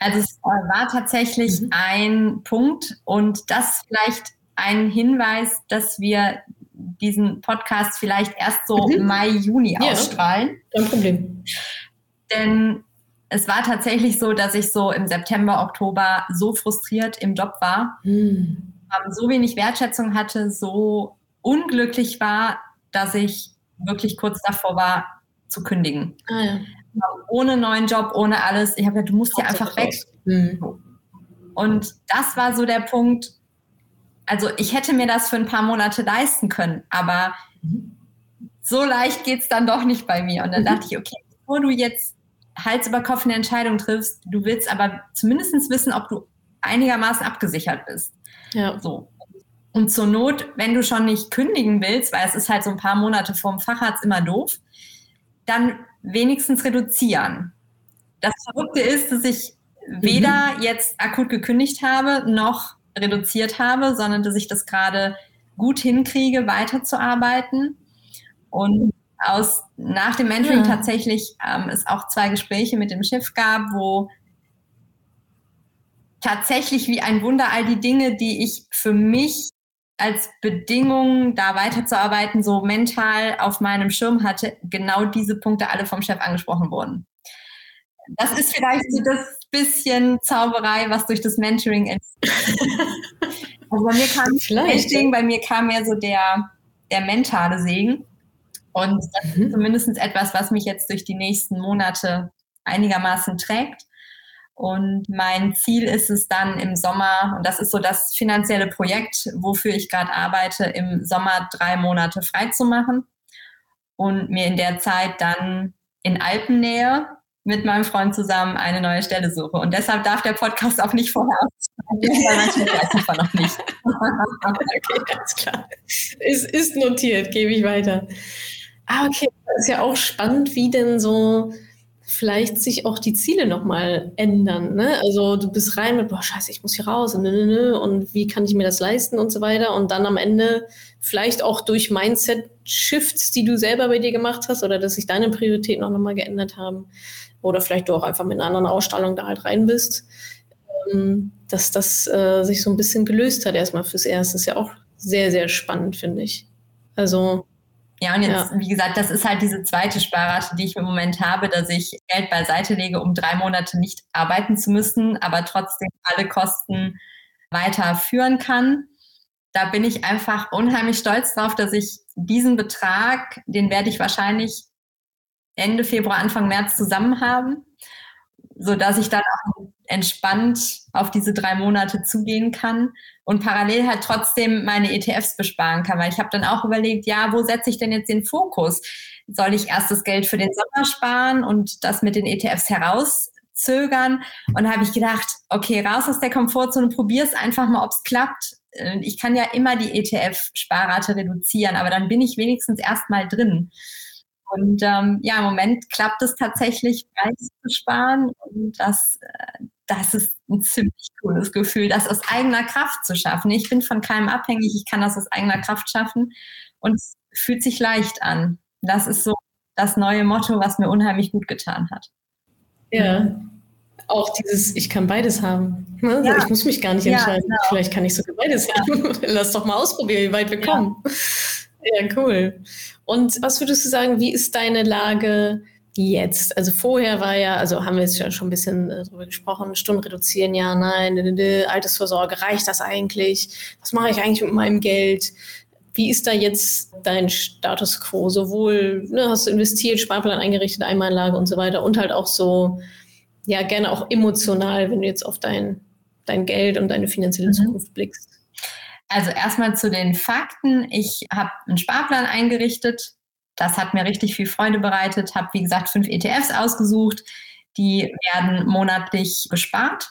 Also es äh, war tatsächlich mhm. ein Punkt und das vielleicht ein Hinweis, dass wir diesen Podcast vielleicht erst so mhm. Mai, Juni ja, ausstrahlen. Kein Problem. Denn es war tatsächlich so, dass ich so im September, Oktober so frustriert im Job war, mhm. so wenig Wertschätzung hatte, so unglücklich war, dass ich wirklich kurz davor war zu kündigen. Ah, ja ohne neuen Job, ohne alles. Ich habe gesagt, du musst hier einfach weg. Und das war so der Punkt. Also ich hätte mir das für ein paar Monate leisten können, aber so leicht geht es dann doch nicht bei mir. Und dann dachte ich, okay, bevor du jetzt Hals über Kopf eine Entscheidung triffst, du willst aber zumindest wissen, ob du einigermaßen abgesichert bist. Ja. So. Und zur Not, wenn du schon nicht kündigen willst, weil es ist halt so ein paar Monate vorm Facharzt immer doof, dann wenigstens reduzieren. Das Verrückte ist, dass ich weder mhm. jetzt akut gekündigt habe, noch reduziert habe, sondern dass ich das gerade gut hinkriege, weiterzuarbeiten. Und aus, nach dem Mentoring ja. tatsächlich ähm, es auch zwei Gespräche mit dem Chef gab, wo tatsächlich wie ein Wunder all die Dinge, die ich für mich als Bedingung, da weiterzuarbeiten, so mental auf meinem Schirm hatte, genau diese Punkte alle vom Chef angesprochen wurden. Das ist vielleicht so das bisschen Zauberei, was durch das Mentoring entsteht. also bei mir kam. Ding, bei mir kam mehr so der, der mentale Segen. Und das mhm. ist zumindest etwas, was mich jetzt durch die nächsten Monate einigermaßen trägt. Und mein Ziel ist es dann im Sommer, und das ist so das finanzielle Projekt, wofür ich gerade arbeite, im Sommer drei Monate frei zu machen und mir in der Zeit dann in Alpennähe mit meinem Freund zusammen eine neue Stelle suche. Und deshalb darf der Podcast auch nicht vorher ausschreiben, weil manchmal weiß einfach noch nicht. okay, ganz klar. Es ist notiert, gebe ich weiter. Ah, okay. Das ist ja auch spannend, wie denn so vielleicht sich auch die Ziele nochmal ändern. Ne? Also du bist rein mit, boah, scheiße, ich muss hier raus und, ne, ne, und wie kann ich mir das leisten und so weiter. Und dann am Ende vielleicht auch durch Mindset-Shifts, die du selber bei dir gemacht hast oder dass sich deine Prioritäten auch nochmal geändert haben. Oder vielleicht du auch einfach mit einer anderen Ausstrahlung da halt rein bist. Ähm, dass das äh, sich so ein bisschen gelöst hat erstmal fürs Erste. Ist ja auch sehr, sehr spannend, finde ich. Also ja, und jetzt, ja. wie gesagt, das ist halt diese zweite Sparrate, die ich im Moment habe, dass ich Geld beiseite lege, um drei Monate nicht arbeiten zu müssen, aber trotzdem alle Kosten weiterführen kann. Da bin ich einfach unheimlich stolz drauf, dass ich diesen Betrag, den werde ich wahrscheinlich Ende Februar, Anfang März zusammen haben, so dass ich dann auch entspannt auf diese drei Monate zugehen kann und parallel halt trotzdem meine ETFs besparen kann. Weil ich habe dann auch überlegt, ja, wo setze ich denn jetzt den Fokus? Soll ich erst das Geld für den Sommer sparen und das mit den ETFs herauszögern? Und habe ich gedacht, okay, raus aus der Komfortzone, probier es einfach mal, ob es klappt. Äh, ich kann ja immer die ETF-Sparrate reduzieren, aber dann bin ich wenigstens erstmal drin. Und ähm, ja, im Moment klappt es tatsächlich, Preis zu sparen. Und das, äh, das ist ein ziemlich cooles Gefühl, das aus eigener Kraft zu schaffen. Ich bin von keinem abhängig, ich kann das aus eigener Kraft schaffen und es fühlt sich leicht an. Das ist so das neue Motto, was mir unheimlich gut getan hat. Ja, auch dieses, ich kann beides haben. Ne? Ja. Ich muss mich gar nicht entscheiden. Ja, genau. Vielleicht kann ich sogar beides ja. haben. Lass doch mal ausprobieren, wie weit wir kommen. Ja, cool. Und was würdest du sagen, wie ist deine Lage jetzt? Also vorher war ja, also haben wir jetzt ja schon ein bisschen äh, darüber gesprochen, Stunden reduzieren, ja, nein, ne, ne, ne, Altersvorsorge, reicht das eigentlich? Was mache ich eigentlich mit meinem Geld? Wie ist da jetzt dein Status quo? Sowohl ne, hast du investiert, Sparplan eingerichtet, Einmalanlage und so weiter und halt auch so, ja, gerne auch emotional, wenn du jetzt auf dein, dein Geld und deine finanzielle mhm. Zukunft blickst. Also erstmal zu den Fakten. Ich habe einen Sparplan eingerichtet. Das hat mir richtig viel Freude bereitet. Habe, wie gesagt, fünf ETFs ausgesucht. Die werden monatlich bespart.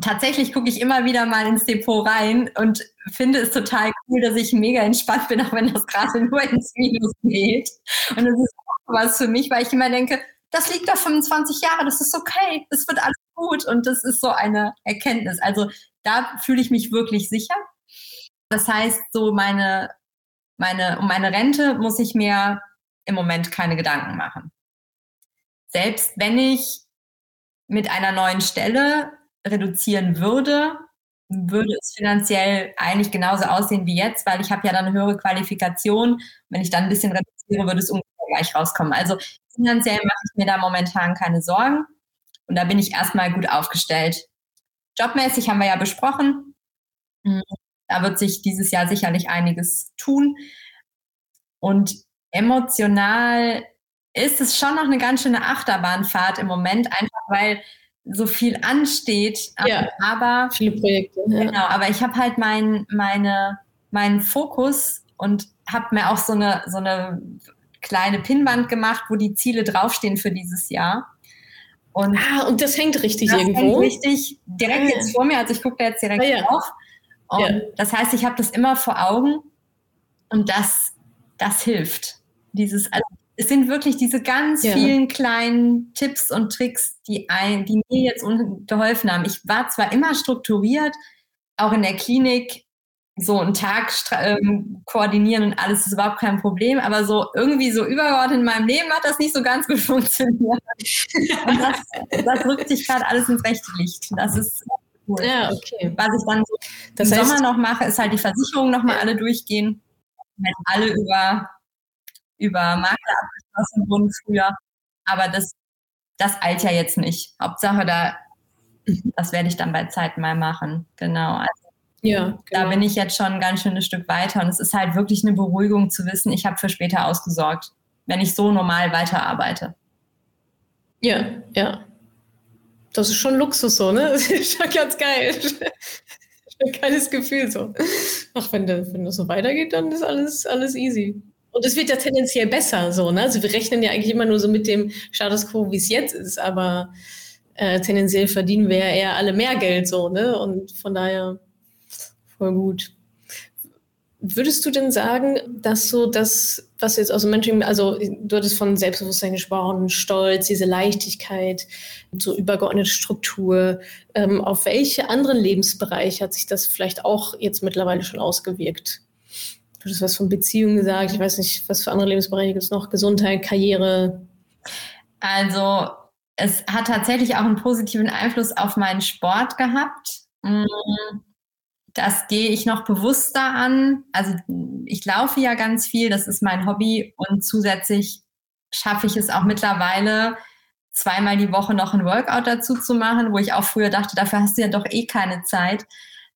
Tatsächlich gucke ich immer wieder mal ins Depot rein und finde es total cool, dass ich mega entspannt bin, auch wenn das gerade nur ins Minus geht. Und das ist auch was für mich, weil ich immer denke, das liegt da 25 Jahre, das ist okay, es wird alles gut und das ist so eine Erkenntnis. Also da fühle ich mich wirklich sicher. Das heißt, so meine, meine, um meine Rente muss ich mir im Moment keine Gedanken machen. Selbst wenn ich mit einer neuen Stelle reduzieren würde, würde es finanziell eigentlich genauso aussehen wie jetzt, weil ich habe ja dann eine höhere Qualifikation. Wenn ich dann ein bisschen reduziere, würde es ungefähr gleich rauskommen. Also finanziell mache ich mir da momentan keine Sorgen und da bin ich erstmal gut aufgestellt. Jobmäßig haben wir ja besprochen. Da wird sich dieses Jahr sicherlich einiges tun. Und emotional ist es schon noch eine ganz schöne Achterbahnfahrt im Moment, einfach weil so viel ansteht. Ja, aber viele Projekte. Ja. Genau, aber ich habe halt mein, meine, meinen Fokus und habe mir auch so eine, so eine kleine Pinnwand gemacht, wo die Ziele draufstehen für dieses Jahr. Und ah, und das hängt richtig das irgendwo. Hängt richtig direkt ah, jetzt vor mir, also ich gucke da jetzt direkt ah, ja. drauf. Und ja. das heißt, ich habe das immer vor Augen und das, das hilft. Dieses, also es sind wirklich diese ganz ja. vielen kleinen Tipps und Tricks, die, ein, die mir jetzt geholfen haben. Ich war zwar immer strukturiert, auch in der Klinik, so einen Tag ähm, koordinieren und alles ist überhaupt kein Problem, aber so irgendwie so übergeordnet in meinem Leben hat das nicht so ganz gut funktioniert. und das, das rückt sich gerade alles ins rechte Licht. Das ist cool. Ja, okay. Was ich dann so das im heißt, Sommer noch mache, ist halt die Versicherungen nochmal ja. alle durchgehen. Wenn alle über, über Makler abgeschlossen wurden früher. Aber das, das eilt ja jetzt nicht. Hauptsache, da, das werde ich dann bei Zeit mal machen. Genau. Also, ja, genau. Da bin ich jetzt schon ein ganz schönes Stück weiter. Und es ist halt wirklich eine Beruhigung zu wissen, ich habe für später ausgesorgt, wenn ich so normal weiterarbeite. Ja, ja. Das ist schon Luxus so, ne? Das ist schon ganz geil. Ein geiles Gefühl so. Ach, wenn, der, wenn das so weitergeht, dann ist alles, alles easy. Und es wird ja tendenziell besser so, ne? Also wir rechnen ja eigentlich immer nur so mit dem Status quo, wie es jetzt ist, aber äh, tendenziell verdienen wir ja eher alle mehr Geld so, ne? Und von daher voll gut. Würdest du denn sagen, dass so das was jetzt aus dem Mentoring, also du hattest von Selbstbewusstsein gesprochen, Stolz, diese Leichtigkeit, so übergeordnete Struktur. Ähm, auf welche anderen Lebensbereiche hat sich das vielleicht auch jetzt mittlerweile schon ausgewirkt? Du hast was von Beziehungen gesagt, ich weiß nicht, was für andere Lebensbereiche gibt es noch? Gesundheit, Karriere? Also es hat tatsächlich auch einen positiven Einfluss auf meinen Sport gehabt. Mm, das gehe ich noch bewusster an. Also ich laufe ja ganz viel, das ist mein Hobby und zusätzlich schaffe ich es auch mittlerweile, zweimal die Woche noch ein Workout dazu zu machen, wo ich auch früher dachte, dafür hast du ja doch eh keine Zeit.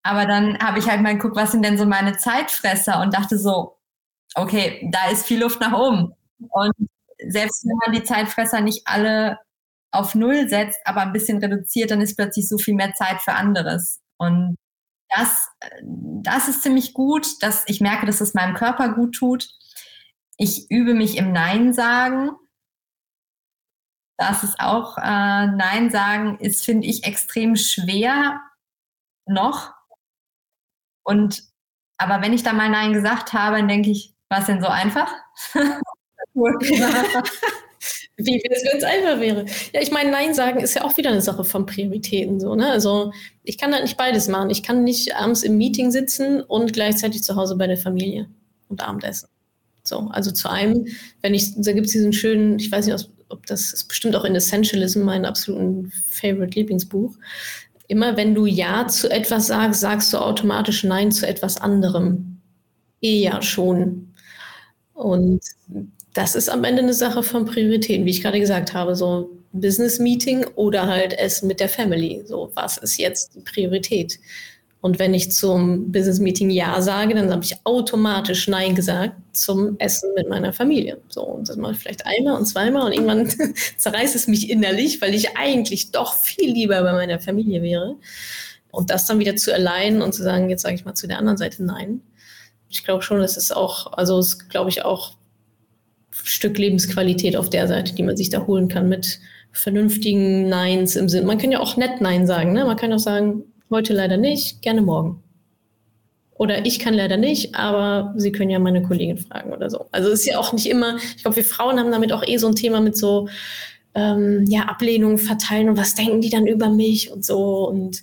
Aber dann habe ich halt mal geguckt, was sind denn so meine Zeitfresser und dachte so, okay, da ist viel Luft nach oben. Und selbst wenn man die Zeitfresser nicht alle auf Null setzt, aber ein bisschen reduziert, dann ist plötzlich so viel mehr Zeit für anderes. Und das, das ist ziemlich gut, dass ich merke, dass es meinem Körper gut tut. Ich übe mich im Nein sagen. Das ist auch, äh, Nein sagen ist, finde ich, extrem schwer noch. Und, aber wenn ich da mal Nein gesagt habe, dann denke ich, war es denn so einfach? Wie wenn es einfach wäre. Ja, ich meine, Nein sagen ist ja auch wieder eine Sache von Prioritäten. So, ne? Also ich kann da nicht beides machen. Ich kann nicht abends im Meeting sitzen und gleichzeitig zu Hause bei der Familie und Abendessen. So, also zu einem, wenn ich, da gibt es diesen schönen, ich weiß nicht, ob das ist bestimmt auch in Essentialism mein absoluten Favorite Lieblingsbuch. Immer wenn du Ja zu etwas sagst, sagst du automatisch Nein zu etwas anderem. Eher schon. Und das ist am Ende eine Sache von Prioritäten, wie ich gerade gesagt habe, so Business Meeting oder halt Essen mit der Family. So, was ist jetzt die Priorität? Und wenn ich zum Business Meeting Ja sage, dann habe ich automatisch Nein gesagt zum Essen mit meiner Familie. So, und das mache ich vielleicht einmal und zweimal und irgendwann zerreißt es mich innerlich, weil ich eigentlich doch viel lieber bei meiner Familie wäre. Und das dann wieder zu allein und zu sagen, jetzt sage ich mal zu der anderen Seite Nein. Ich glaube schon, es auch, also es glaube ich auch Stück Lebensqualität auf der Seite, die man sich da holen kann mit vernünftigen Neins im Sinn. Man kann ja auch nett Nein sagen. Ne? Man kann auch sagen, heute leider nicht, gerne morgen. Oder ich kann leider nicht, aber Sie können ja meine Kollegin fragen oder so. Also es ist ja auch nicht immer, ich glaube, wir Frauen haben damit auch eh so ein Thema mit so ähm, ja, Ablehnung verteilen und was denken die dann über mich und so. Und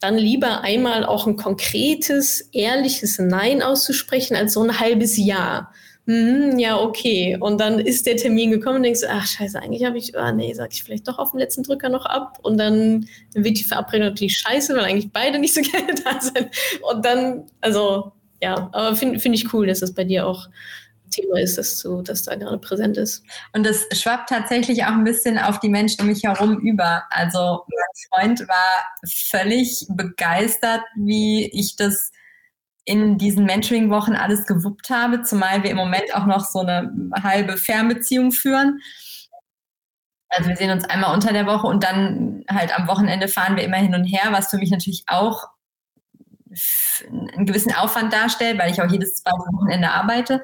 dann lieber einmal auch ein konkretes, ehrliches Nein auszusprechen, als so ein halbes Ja hm, ja, okay. Und dann ist der Termin gekommen und denkst, ach scheiße, eigentlich habe ich, ah nee, sag ich vielleicht doch auf dem letzten Drücker noch ab. Und dann wird die Verabredung natürlich scheiße, weil eigentlich beide nicht so gerne da sind. Und dann, also ja, aber finde find ich cool, dass das bei dir auch Thema ist, dass, du, dass da gerade präsent ist. Und das schwappt tatsächlich auch ein bisschen auf die Menschen um mich herum über. Also mein Freund war völlig begeistert, wie ich das in diesen Mentoring-Wochen alles gewuppt habe, zumal wir im Moment auch noch so eine halbe Fernbeziehung führen. Also wir sehen uns einmal unter der Woche und dann halt am Wochenende fahren wir immer hin und her, was für mich natürlich auch einen gewissen Aufwand darstellt, weil ich auch jedes zweite Wochenende arbeite.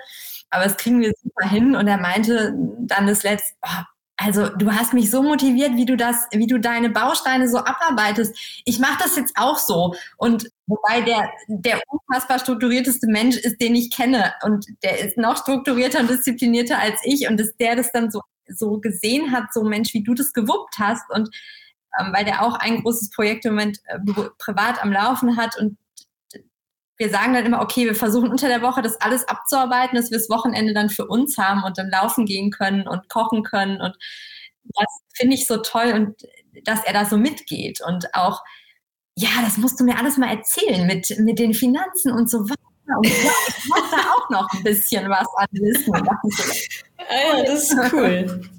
Aber das kriegen wir super hin. Und er meinte dann das letzte, oh, also du hast mich so motiviert, wie du das, wie du deine Bausteine so abarbeitest. Ich mache das jetzt auch so. Und wobei der, der unfassbar strukturierteste Mensch ist, den ich kenne. Und der ist noch strukturierter und disziplinierter als ich. Und dass der das dann so, so gesehen hat, so Mensch, wie du das gewuppt hast. Und ähm, weil der auch ein großes Projekt im Moment äh, privat am Laufen hat und wir sagen dann immer, okay, wir versuchen unter der Woche das alles abzuarbeiten, dass wir das Wochenende dann für uns haben und dann laufen gehen können und kochen können. Und das finde ich so toll und dass er da so mitgeht und auch, ja, das musst du mir alles mal erzählen mit, mit den Finanzen und so weiter. Und ich habe da auch noch ein bisschen was an Wissen. Ah ja, das ist cool.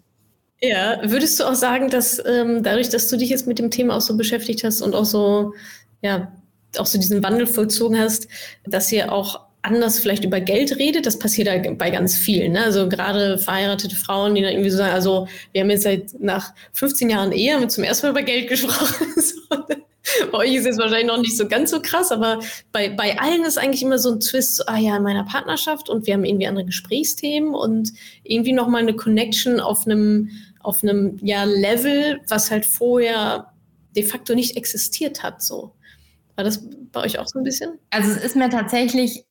Ja, würdest du auch sagen, dass ähm, dadurch, dass du dich jetzt mit dem Thema auch so beschäftigt hast und auch so ja, auch so diesen Wandel vollzogen hast, dass ihr auch anders vielleicht über Geld redet. Das passiert ja bei ganz vielen. Ne? Also gerade verheiratete Frauen, die dann irgendwie so sagen, also wir haben jetzt seit nach 15 Jahren Ehe mit zum ersten Mal über Geld gesprochen. bei euch ist es wahrscheinlich noch nicht so ganz so krass, aber bei, bei allen ist eigentlich immer so ein Twist, so, ah ja, in meiner Partnerschaft und wir haben irgendwie andere Gesprächsthemen und irgendwie nochmal eine Connection auf einem, auf einem ja, Level, was halt vorher de facto nicht existiert hat. So. War das bei euch auch so ein bisschen? Also es ist mir tatsächlich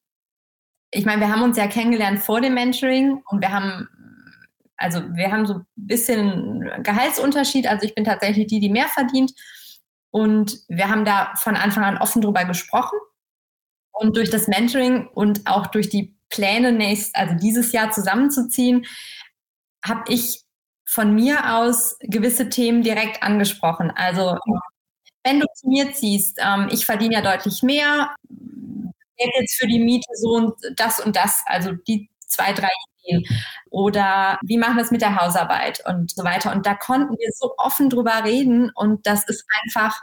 ich meine, wir haben uns ja kennengelernt vor dem Mentoring und wir haben, also wir haben so ein bisschen Gehaltsunterschied. Also ich bin tatsächlich die, die mehr verdient. Und wir haben da von Anfang an offen drüber gesprochen. Und durch das Mentoring und auch durch die Pläne nächst, also dieses Jahr zusammenzuziehen, habe ich von mir aus gewisse Themen direkt angesprochen. Also wenn du zu mir ziehst, ähm, ich verdiene ja deutlich mehr, jetzt für die Miete so und das und das, also die zwei, drei Ideen. Oder wie machen wir es mit der Hausarbeit und so weiter. Und da konnten wir so offen drüber reden und das ist einfach,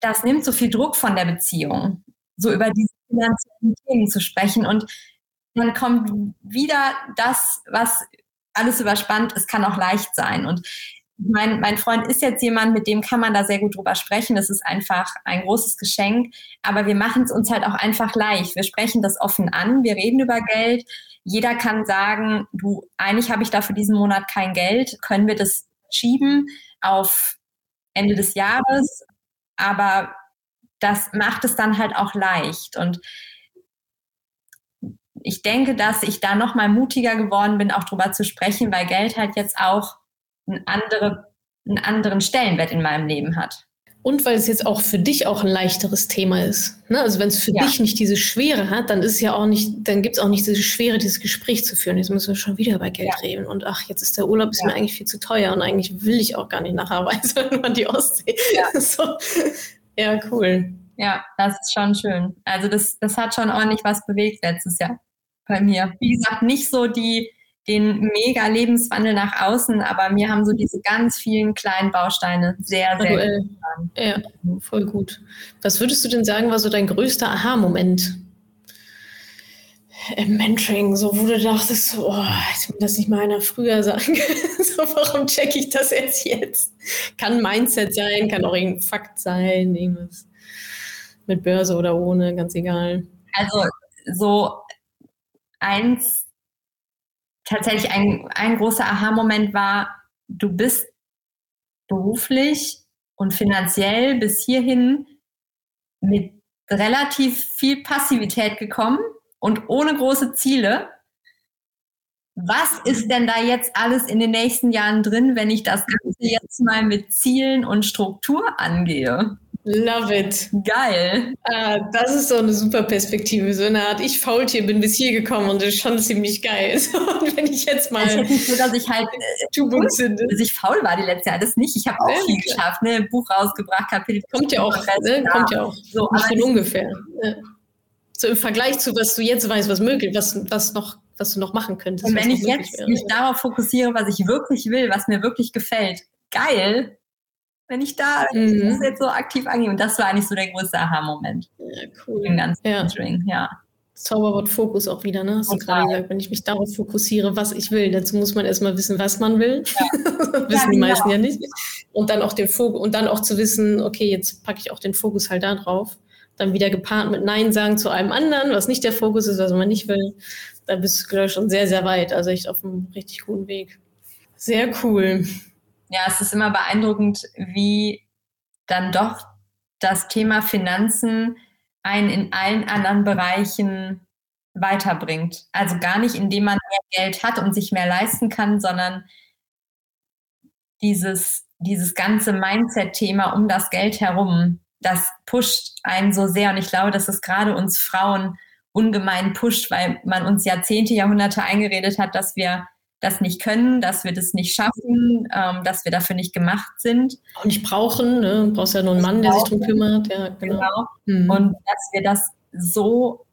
das nimmt so viel Druck von der Beziehung, so über diese finanziellen Themen zu sprechen. Und dann kommt wieder das, was alles überspannt ist, kann auch leicht sein. Und mein, mein Freund ist jetzt jemand, mit dem kann man da sehr gut drüber sprechen. Das ist einfach ein großes Geschenk. Aber wir machen es uns halt auch einfach leicht. Wir sprechen das offen an. Wir reden über Geld. Jeder kann sagen, du, eigentlich habe ich da für diesen Monat kein Geld. Können wir das schieben auf Ende des Jahres? Aber das macht es dann halt auch leicht. Und ich denke, dass ich da noch mal mutiger geworden bin, auch drüber zu sprechen, weil Geld halt jetzt auch einen, andere, einen anderen Stellenwert in meinem Leben hat. Und weil es jetzt auch für dich auch ein leichteres Thema ist. Ne? Also wenn es für ja. dich nicht diese Schwere hat, dann ist es ja auch nicht, dann gibt es auch nicht diese Schwere, dieses Gespräch zu führen. Jetzt müssen wir schon wieder bei Geld ja. reden. Und ach, jetzt ist der Urlaub ist ja. mir eigentlich viel zu teuer und eigentlich will ich auch gar nicht nach Hawaii, sondern an die Ostsee. Ja. So. ja, cool. Ja, das ist schon schön. Also das, das hat schon ordentlich was bewegt letztes Jahr bei mir. Wie gesagt, nicht so die den mega Lebenswandel nach außen, aber mir haben so diese ganz vielen kleinen Bausteine sehr, sehr Aktuell. gut gefallen. Ja, voll gut. Was würdest du denn sagen, war so dein größter Aha-Moment? Im Mentoring, so wo du dachtest, so, oh, hätte mir das nicht mal einer früher sagen so, warum checke ich das jetzt jetzt? Kann Mindset sein, kann auch irgendein Fakt sein, irgendwas mit Börse oder ohne, ganz egal. Also so eins tatsächlich ein, ein großer Aha-Moment war, du bist beruflich und finanziell bis hierhin mit relativ viel Passivität gekommen und ohne große Ziele. Was ist denn da jetzt alles in den nächsten Jahren drin, wenn ich das Ganze jetzt mal mit Zielen und Struktur angehe? Love it. Geil. Ah, das ist so eine super Perspektive. So eine Art, ich Faultier bin bis hier gekommen und das ist schon ziemlich geil. So, und wenn ich jetzt mal. Es ist nicht so, dass ich halt sind. Dass ich faul war die letzte Jahr. Das nicht. Ich habe auch viel geschafft, ne? Buch rausgebracht, Kapitel. Kommt ja auch, ne? Kommt ja auch. So, nicht von ungefähr. Ja. So im Vergleich zu, was du jetzt weißt, was möglich, was, was noch, was du noch machen könntest. Und wenn ich jetzt wäre. mich darauf fokussiere, was ich wirklich will, was mir wirklich gefällt, geil, wenn ich da mhm. das jetzt so aktiv angehe. Und das war eigentlich so der größte Aha-Moment. Ja, cool. Im ganzen ja. Mentoring, ja. Zauberwort Fokus auch wieder, ne? Hast du gerade gesagt, wenn ich mich darauf fokussiere, was ich will, dazu muss man erstmal wissen, was man will. Ja. wissen ja, die meisten genau. ja nicht. Und dann auch den Fokus und dann auch zu wissen, okay, jetzt packe ich auch den Fokus halt da drauf. Dann wieder gepaart mit Nein sagen zu einem anderen, was nicht der Fokus ist, was man nicht will. Da bist du, glaube ich, schon sehr, sehr weit. Also echt auf einem richtig guten Weg. Sehr cool ja, es ist immer beeindruckend, wie dann doch das Thema Finanzen einen in allen anderen Bereichen weiterbringt. Also gar nicht, indem man mehr Geld hat und sich mehr leisten kann, sondern dieses, dieses ganze Mindset-Thema um das Geld herum, das pusht einen so sehr. Und ich glaube, dass es gerade uns Frauen ungemein pusht, weil man uns Jahrzehnte, Jahrhunderte eingeredet hat, dass wir das nicht können, dass wir das nicht schaffen, ähm, dass wir dafür nicht gemacht sind. Auch nicht brauchen, ne? du brauchst ja nur einen Mann, der sich darum kümmert. Ja, genau. genau. Mhm. Und dass wir das so,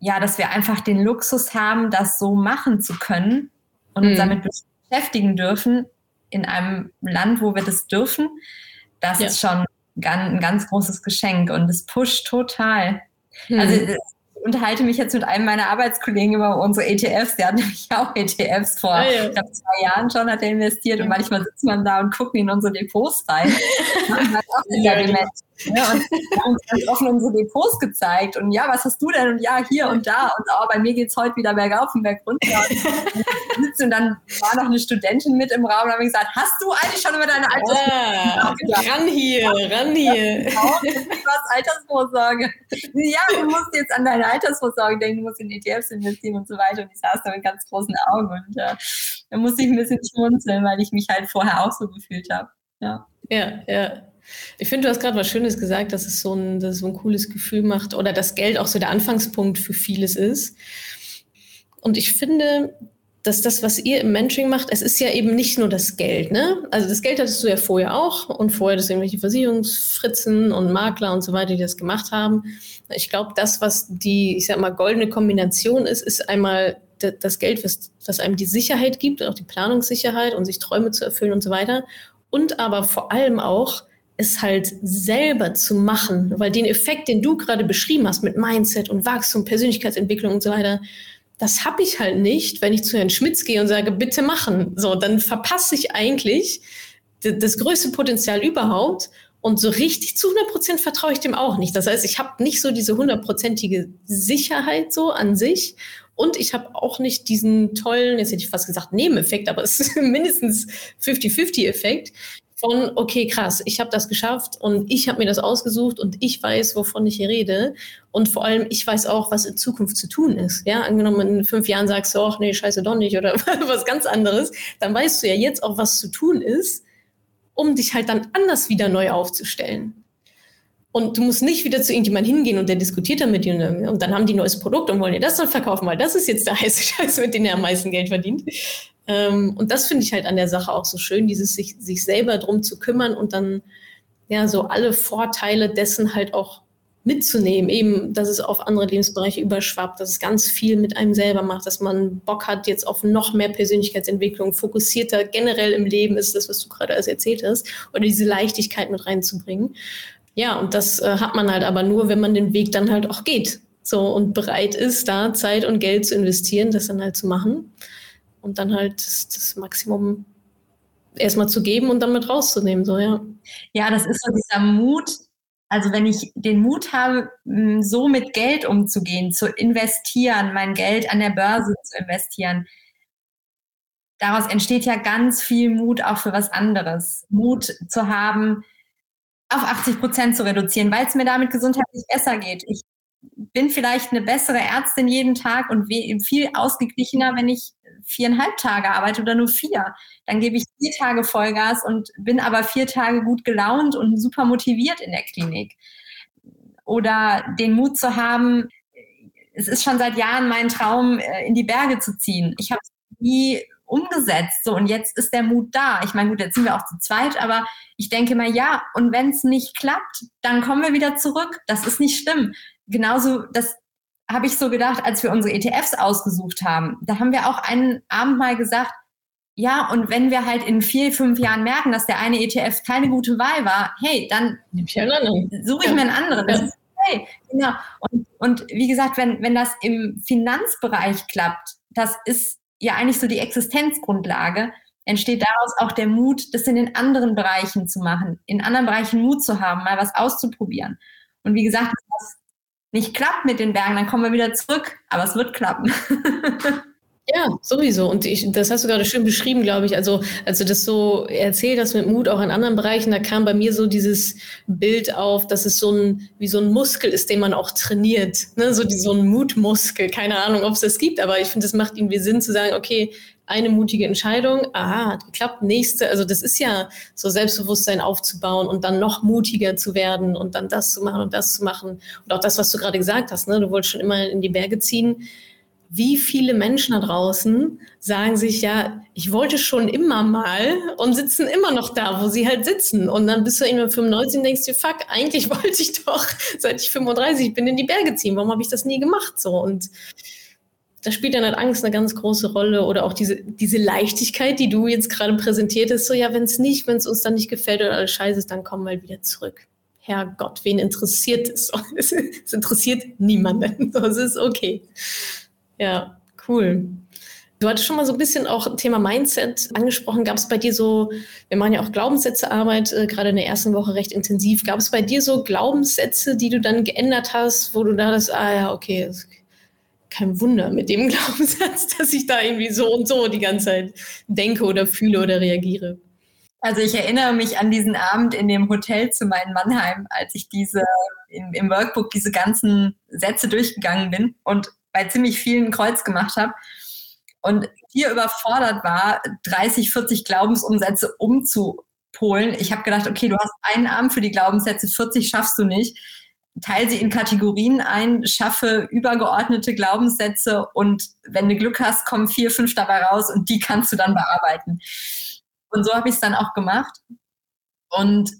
ja, dass wir einfach den Luxus haben, das so machen zu können und mhm. uns damit beschäftigen dürfen in einem Land, wo wir das dürfen, das ja. ist schon ein ganz großes Geschenk und es pusht total. Mhm. Also unterhalte mich jetzt mit einem meiner Arbeitskollegen über unsere ETFs. Der hat nämlich auch ETFs vor, ah, ja. ich glaube, zwei Jahren schon hat er investiert und manchmal sitzt man da und guckt in unsere Depots rein. halt auch ja, Ja, und haben uns ganz offen unsere Depots gezeigt und ja, was hast du denn und ja, hier und da und oh, bei mir geht es heute wieder bergauf und bergunter. und, und dann war noch eine Studentin mit im Raum und habe gesagt, hast du eigentlich schon über deine Altersvorsorge? Ah, ran hier, ran hier. Was Altersvorsorge? Ja, du musst jetzt an deine Altersvorsorge denken, du musst in ETFs investieren und so weiter und ich saß da mit ganz großen Augen und ja, da musste ich ein bisschen schmunzeln, weil ich mich halt vorher auch so gefühlt habe. Ja. Ja, ja. Ich finde, du hast gerade was Schönes gesagt, dass es so ein, dass es so ein cooles Gefühl macht oder dass Geld auch so der Anfangspunkt für vieles ist. Und ich finde, dass das, was ihr im Mentoring macht, es ist ja eben nicht nur das Geld. Ne? Also das Geld hattest du ja vorher auch und vorher das irgendwelche Versicherungsfritzen und Makler und so weiter, die das gemacht haben. Ich glaube, das, was die, ich sag mal, goldene Kombination ist, ist einmal das Geld, was, was einem die Sicherheit gibt, auch die Planungssicherheit und sich Träume zu erfüllen und so weiter. Und aber vor allem auch es halt selber zu machen, weil den Effekt, den du gerade beschrieben hast mit Mindset und Wachstum, Persönlichkeitsentwicklung und so weiter, das habe ich halt nicht, wenn ich zu Herrn Schmitz gehe und sage, bitte machen. So, dann verpasse ich eigentlich das größte Potenzial überhaupt. Und so richtig zu 100 Prozent vertraue ich dem auch nicht. Das heißt, ich habe nicht so diese hundertprozentige Sicherheit so an sich. Und ich habe auch nicht diesen tollen, jetzt hätte ich fast gesagt Nebeneffekt, aber es ist mindestens 50-50-Effekt, von, okay, krass, ich habe das geschafft und ich habe mir das ausgesucht und ich weiß, wovon ich hier rede. Und vor allem, ich weiß auch, was in Zukunft zu tun ist. Ja, angenommen, in fünf Jahren sagst du, ach nee, scheiße doch nicht oder was ganz anderes, dann weißt du ja jetzt auch, was zu tun ist, um dich halt dann anders wieder neu aufzustellen. Und du musst nicht wieder zu irgendjemandem hingehen und der diskutiert dann mit dir und dann haben die ein neues Produkt und wollen dir das dann verkaufen, weil das ist jetzt der heiße Scheiß, mit dem er am meisten Geld verdient. Ähm, und das finde ich halt an der Sache auch so schön, dieses sich, sich selber drum zu kümmern und dann ja so alle Vorteile dessen halt auch mitzunehmen, eben, dass es auf andere Lebensbereiche überschwappt, dass es ganz viel mit einem selber macht, dass man Bock hat jetzt auf noch mehr Persönlichkeitsentwicklung, fokussierter generell im Leben ist das, was du gerade alles erzählt hast, oder diese Leichtigkeit mit reinzubringen. Ja, und das äh, hat man halt aber nur, wenn man den Weg dann halt auch geht. So und bereit ist, da Zeit und Geld zu investieren, das dann halt zu machen und dann halt das, das Maximum erstmal zu geben und dann mit rauszunehmen. So, ja. ja, das ist so dieser Mut. Also wenn ich den Mut habe, so mit Geld umzugehen, zu investieren, mein Geld an der Börse zu investieren, daraus entsteht ja ganz viel Mut auch für was anderes. Mut zu haben, auf 80 Prozent zu reduzieren, weil es mir damit gesundheitlich besser geht. Ich bin vielleicht eine bessere Ärztin jeden Tag und viel ausgeglichener, wenn ich viereinhalb Tage arbeite oder nur vier. Dann gebe ich vier Tage Vollgas und bin aber vier Tage gut gelaunt und super motiviert in der Klinik. Oder den Mut zu haben, es ist schon seit Jahren mein Traum, äh, in die Berge zu ziehen. Ich habe es nie umgesetzt. So, und jetzt ist der Mut da. Ich meine, gut, jetzt sind wir auch zu zweit, aber ich denke mal, ja, und wenn es nicht klappt, dann kommen wir wieder zurück. Das ist nicht schlimm. Genauso, das habe ich so gedacht, als wir unsere ETFs ausgesucht haben. Da haben wir auch einen Abend mal gesagt, ja, und wenn wir halt in vier, fünf Jahren merken, dass der eine ETF keine gute Wahl war, hey, dann suche ich mir einen anderen. Das ist okay. Genau. Und, und wie gesagt, wenn, wenn das im Finanzbereich klappt, das ist ja eigentlich so die Existenzgrundlage, entsteht daraus auch der Mut, das in den anderen Bereichen zu machen, in anderen Bereichen Mut zu haben, mal was auszuprobieren. Und wie gesagt, das nicht klappt mit den Bergen, dann kommen wir wieder zurück. Aber es wird klappen. Ja, sowieso. Und ich, das hast du gerade schön beschrieben, glaube ich. Also, als du das so erzählt hast mit Mut auch in anderen Bereichen, da kam bei mir so dieses Bild auf, dass es so ein, wie so ein Muskel ist, den man auch trainiert. Ne? So, die, so ein Mutmuskel. Keine Ahnung, ob es das gibt, aber ich finde, es macht irgendwie Sinn zu sagen, okay, eine mutige Entscheidung, aha, klappt nächste. Also das ist ja so Selbstbewusstsein aufzubauen und dann noch mutiger zu werden und dann das zu machen und das zu machen. Und auch das, was du gerade gesagt hast, ne? du wolltest schon immer in die Berge ziehen wie viele Menschen da draußen sagen sich, ja, ich wollte schon immer mal und sitzen immer noch da, wo sie halt sitzen. Und dann bist du irgendwann 95 und denkst dir, fuck, eigentlich wollte ich doch, seit ich 35 bin, in die Berge ziehen. Warum habe ich das nie gemacht? So und da spielt dann halt Angst eine ganz große Rolle oder auch diese, diese Leichtigkeit, die du jetzt gerade präsentiert hast, so ja, wenn es nicht, wenn es uns dann nicht gefällt oder alles scheiße ist, dann kommen wir wieder zurück. Herrgott, wen interessiert es? Es interessiert niemanden. Das ist okay. Ja, cool. Du hattest schon mal so ein bisschen auch Thema Mindset angesprochen. Gab es bei dir so, wir machen ja auch Glaubenssätzearbeit, äh, gerade in der ersten Woche recht intensiv. Gab es bei dir so Glaubenssätze, die du dann geändert hast, wo du dachtest, ah ja, okay, kein Wunder mit dem Glaubenssatz, dass ich da irgendwie so und so die ganze Zeit denke oder fühle oder reagiere? Also ich erinnere mich an diesen Abend in dem Hotelzimmer in Mannheim, als ich diese im, im Workbook diese ganzen Sätze durchgegangen bin und bei ziemlich vielen Kreuz gemacht habe und hier überfordert war, 30, 40 Glaubensumsätze umzupolen. Ich habe gedacht, okay, du hast einen Arm für die Glaubenssätze, 40 schaffst du nicht. Teil sie in Kategorien ein, schaffe übergeordnete Glaubenssätze und wenn du Glück hast, kommen vier, fünf dabei raus und die kannst du dann bearbeiten. Und so habe ich es dann auch gemacht. Und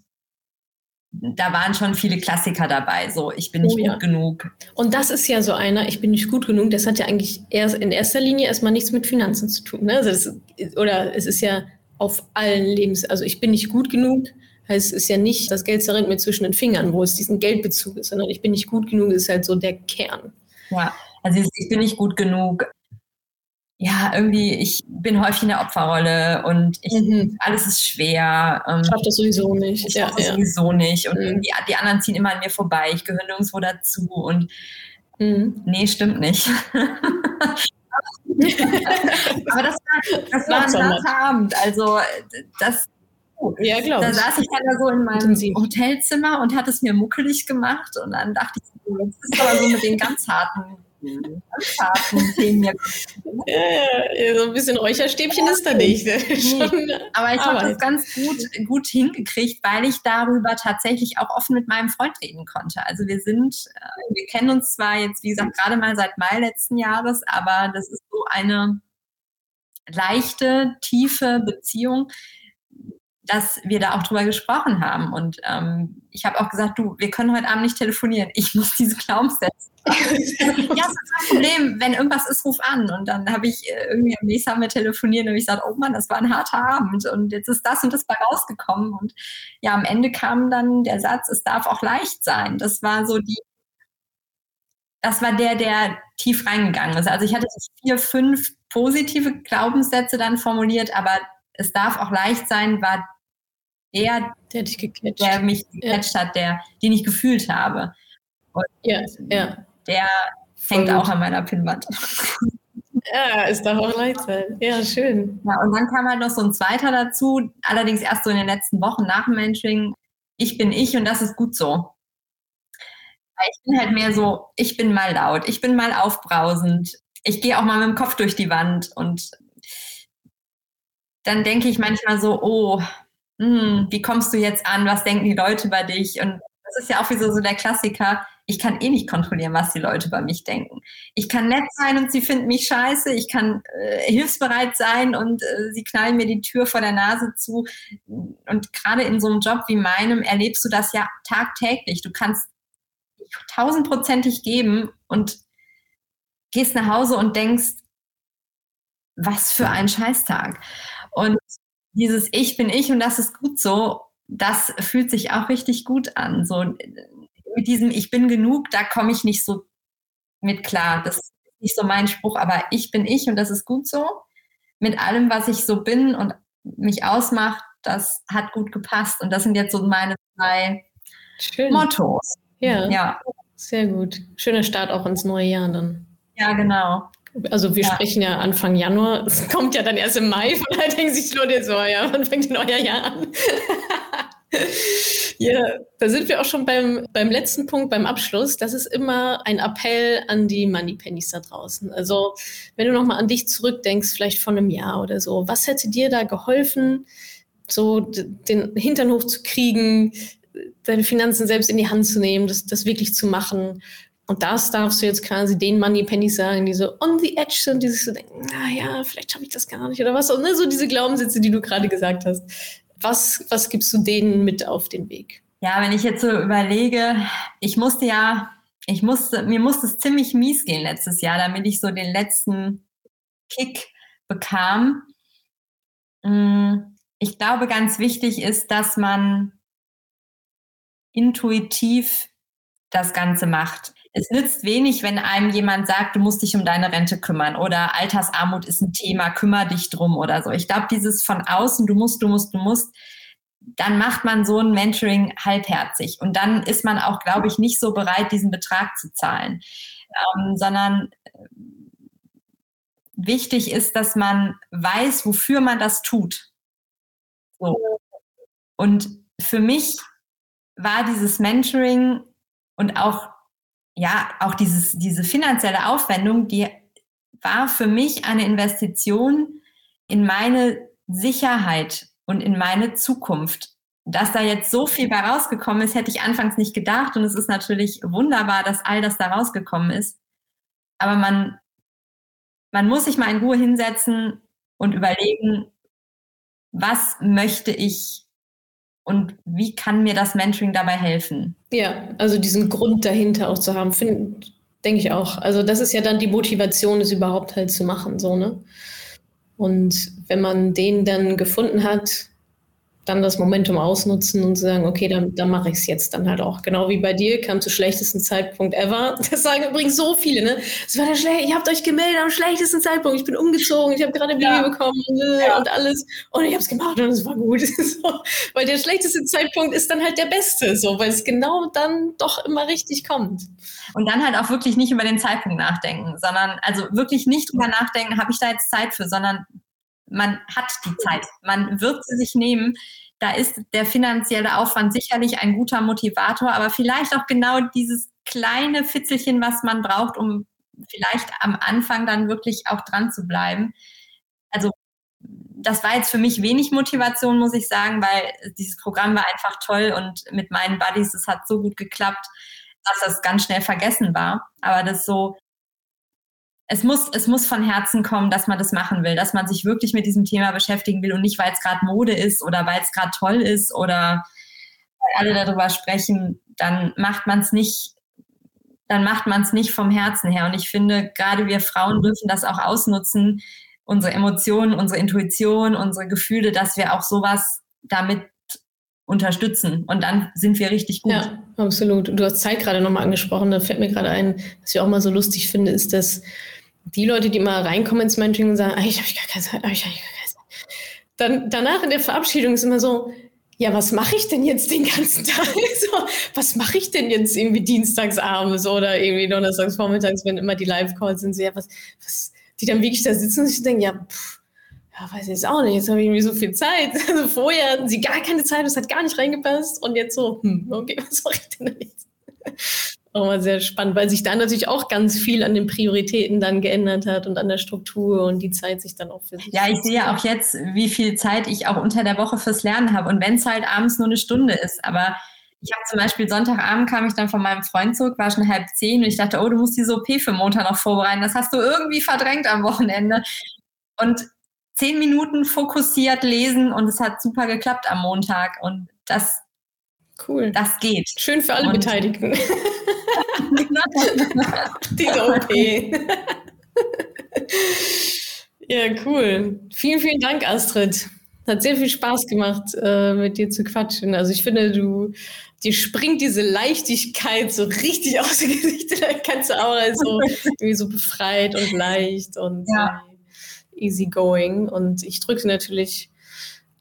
da waren schon viele Klassiker dabei. So, ich bin nicht oh, ja. gut genug. Und das ist ja so einer, ich bin nicht gut genug, das hat ja eigentlich erst in erster Linie erstmal nichts mit Finanzen zu tun. Ne? Also das, oder es ist ja auf allen Lebens, also ich bin nicht gut genug, heißt es ist ja nicht, das Geld zerrinnt mir zwischen den Fingern, wo es diesen Geldbezug ist, sondern ich bin nicht gut genug, ist halt so der Kern. Ja, also ich bin nicht gut genug, ja, irgendwie, ich bin häufig in der Opferrolle und ich, mhm. alles ist schwer. Ähm, ich schaffe das sowieso nicht. Ich schaffe das ja. sowieso nicht. Und mhm. irgendwie, die anderen ziehen immer an mir vorbei. Ich gehöre nirgendwo dazu. Und mhm. nee, stimmt nicht. Aber das war, das war ein harter Abend. Also das, ja, da saß ich dann so in meinem Hotelzimmer und hat es mir muckelig gemacht. Und dann dachte ich, jetzt ist aber so mit den ganz harten ja, ja, so ein bisschen Räucherstäbchen ist da nicht. Ne? Schon Aber ich habe das ganz gut, gut hingekriegt, weil ich darüber tatsächlich auch offen mit meinem Freund reden konnte. Also wir sind, äh, wir kennen uns zwar jetzt, wie gesagt, gerade mal seit Mai letzten Jahres, aber das ist so eine leichte, tiefe Beziehung, dass wir da auch drüber gesprochen haben. Und ähm, ich habe auch gesagt, du, wir können heute Abend nicht telefonieren. Ich muss diese Glaubenssätze. Ja, das ist kein Problem. Wenn irgendwas ist, ruf an. Und dann habe ich äh, irgendwie am nächsten mit telefoniert und habe ich gesagt, oh Mann, das war ein harter Abend. Und jetzt ist das und das bei rausgekommen. Und ja, am Ende kam dann der Satz, es darf auch leicht sein. Das war so die, das war der, der tief reingegangen ist. Also ich hatte vier, fünf positive Glaubenssätze dann formuliert, aber es darf auch leicht sein, war der, der, der mich gecatcht ja. hat, der, den ich gefühlt habe. Und ja, ja. Der hängt auch an meiner Pinnwand. Ja, ist doch auch leicht. Ja, schön. Ja, und dann kam halt noch so ein zweiter dazu, allerdings erst so in den letzten Wochen nach dem Mentoring. Ich bin ich und das ist gut so. Ich bin halt mehr so, ich bin mal laut, ich bin mal aufbrausend, ich gehe auch mal mit dem Kopf durch die Wand und dann denke ich manchmal so, oh, hm, wie kommst du jetzt an, was denken die Leute über dich? Und das ist ja auch wie so, so der Klassiker, ich kann eh nicht kontrollieren, was die Leute über mich denken. Ich kann nett sein und sie finden mich scheiße, ich kann äh, hilfsbereit sein und äh, sie knallen mir die Tür vor der Nase zu. Und gerade in so einem Job wie meinem erlebst du das ja tagtäglich. Du kannst tausendprozentig geben und gehst nach Hause und denkst, was für ein Scheißtag. Und dieses Ich bin ich und das ist gut so, das fühlt sich auch richtig gut an. So mit diesem Ich bin genug, da komme ich nicht so mit klar. Das ist nicht so mein Spruch, aber ich bin ich und das ist gut so. Mit allem, was ich so bin und mich ausmacht, das hat gut gepasst. Und das sind jetzt so meine zwei Schön. Mottos. Ja, ja, sehr gut. Schöner Start auch ins neue Jahr dann. Ja, genau. Also wir ja. sprechen ja Anfang Januar, es kommt ja dann erst im Mai, von daher denken sich die Leute so, ja, wann fängt ein neuer Jahr an? ja, da sind wir auch schon beim, beim letzten Punkt, beim Abschluss. Das ist immer ein Appell an die Moneypennies da draußen. Also wenn du nochmal an dich zurückdenkst, vielleicht von einem Jahr oder so, was hätte dir da geholfen, so den Hintern hochzukriegen, deine Finanzen selbst in die Hand zu nehmen, das, das wirklich zu machen? Und das darfst du jetzt quasi den Money Penny sagen, die so on the edge sind, die sich so denken, naja, vielleicht schaffe ich das gar nicht oder was. Und ne, so diese Glaubenssätze, die du gerade gesagt hast. Was, was gibst du denen mit auf den Weg? Ja, wenn ich jetzt so überlege, ich musste ja, ich musste, mir musste es ziemlich mies gehen letztes Jahr, damit ich so den letzten Kick bekam. Mm, ich glaube, ganz wichtig ist, dass man intuitiv das Ganze macht es nützt wenig, wenn einem jemand sagt, du musst dich um deine Rente kümmern oder Altersarmut ist ein Thema, kümmere dich drum oder so. Ich glaube, dieses von außen, du musst, du musst, du musst, dann macht man so ein Mentoring halbherzig und dann ist man auch, glaube ich, nicht so bereit, diesen Betrag zu zahlen, ähm, sondern äh, wichtig ist, dass man weiß, wofür man das tut. So. Und für mich war dieses Mentoring und auch ja, auch dieses, diese finanzielle Aufwendung, die war für mich eine Investition in meine Sicherheit und in meine Zukunft. Dass da jetzt so viel bei rausgekommen ist, hätte ich anfangs nicht gedacht. Und es ist natürlich wunderbar, dass all das da rausgekommen ist. Aber man, man muss sich mal in Ruhe hinsetzen und überlegen, was möchte ich und wie kann mir das Mentoring dabei helfen? Ja, also diesen Grund dahinter auch zu haben, denke ich auch. Also das ist ja dann die Motivation, es überhaupt halt zu machen, so, ne? Und wenn man den dann gefunden hat, dann das Momentum ausnutzen und sagen, okay, dann, dann mache ich es jetzt dann halt auch. Genau wie bei dir, kam zu schlechtesten Zeitpunkt ever. Das sagen übrigens so viele, ne? Es war der Schle ihr habt euch gemeldet am schlechtesten Zeitpunkt. Ich bin umgezogen, ich habe gerade Baby ja. bekommen äh, ja. und alles. Und ich habe es gemacht und es war gut. so. Weil der schlechteste Zeitpunkt ist dann halt der beste, so, weil es genau dann doch immer richtig kommt. Und dann halt auch wirklich nicht über den Zeitpunkt nachdenken, sondern also wirklich nicht drüber nachdenken, habe ich da jetzt Zeit für, sondern man hat die Zeit, man wird sie sich nehmen. Da ist der finanzielle Aufwand sicherlich ein guter Motivator, aber vielleicht auch genau dieses kleine Fitzelchen, was man braucht, um vielleicht am Anfang dann wirklich auch dran zu bleiben. Also das war jetzt für mich wenig Motivation, muss ich sagen, weil dieses Programm war einfach toll und mit meinen Buddies, es hat so gut geklappt, dass das ganz schnell vergessen war. Aber das so es muss, es muss von Herzen kommen, dass man das machen will, dass man sich wirklich mit diesem Thema beschäftigen will und nicht, weil es gerade Mode ist oder weil es gerade toll ist oder weil alle darüber sprechen, dann macht man es nicht, dann macht man es nicht vom Herzen her. Und ich finde, gerade wir Frauen dürfen das auch ausnutzen, unsere Emotionen, unsere Intuition, unsere Gefühle, dass wir auch sowas damit unterstützen und dann sind wir richtig gut. Ja, absolut. Du hast Zeit gerade nochmal angesprochen, da fällt mir gerade ein, was ich auch mal so lustig finde, ist, dass die Leute, die mal reinkommen ins Mentoring und sagen, ich habe gar keine Zeit, ich habe gar keine Zeit. Dann danach in der Verabschiedung ist immer so, ja, was mache ich denn jetzt den ganzen Tag? So, was mache ich denn jetzt irgendwie dienstags abends oder irgendwie donnerstags vormittags, wenn immer die Live-Calls sind? So, ja, was, was, die dann wirklich da sitzen und sich denken, ja, pff, ja, weiß ich jetzt auch nicht, jetzt habe ich irgendwie so viel Zeit. Also vorher hatten sie gar keine Zeit, das hat gar nicht reingepasst und jetzt so, hm, okay, was mache ich denn jetzt? auch mal sehr spannend, weil sich da natürlich auch ganz viel an den Prioritäten dann geändert hat und an der Struktur und die Zeit sich dann auch für sich. Ja, ich sehe auch jetzt, wie viel Zeit ich auch unter der Woche fürs Lernen habe und wenn es halt abends nur eine Stunde ist, aber ich habe zum Beispiel Sonntagabend kam ich dann von meinem Freund zurück, war schon halb zehn und ich dachte, oh, du musst diese OP für Montag noch vorbereiten. Das hast du irgendwie verdrängt am Wochenende. Und zehn Minuten fokussiert lesen und es hat super geklappt am Montag. Und das Cool. Das geht. Schön für alle und Beteiligten. Diese OP. ja, cool. Vielen, vielen Dank, Astrid. Hat sehr viel Spaß gemacht, äh, mit dir zu quatschen. Also ich finde, du, dir springt diese Leichtigkeit so richtig aus dem Gesicht. Da kannst du auch so, irgendwie so befreit und leicht und ja. Easy going. Und ich drücke natürlich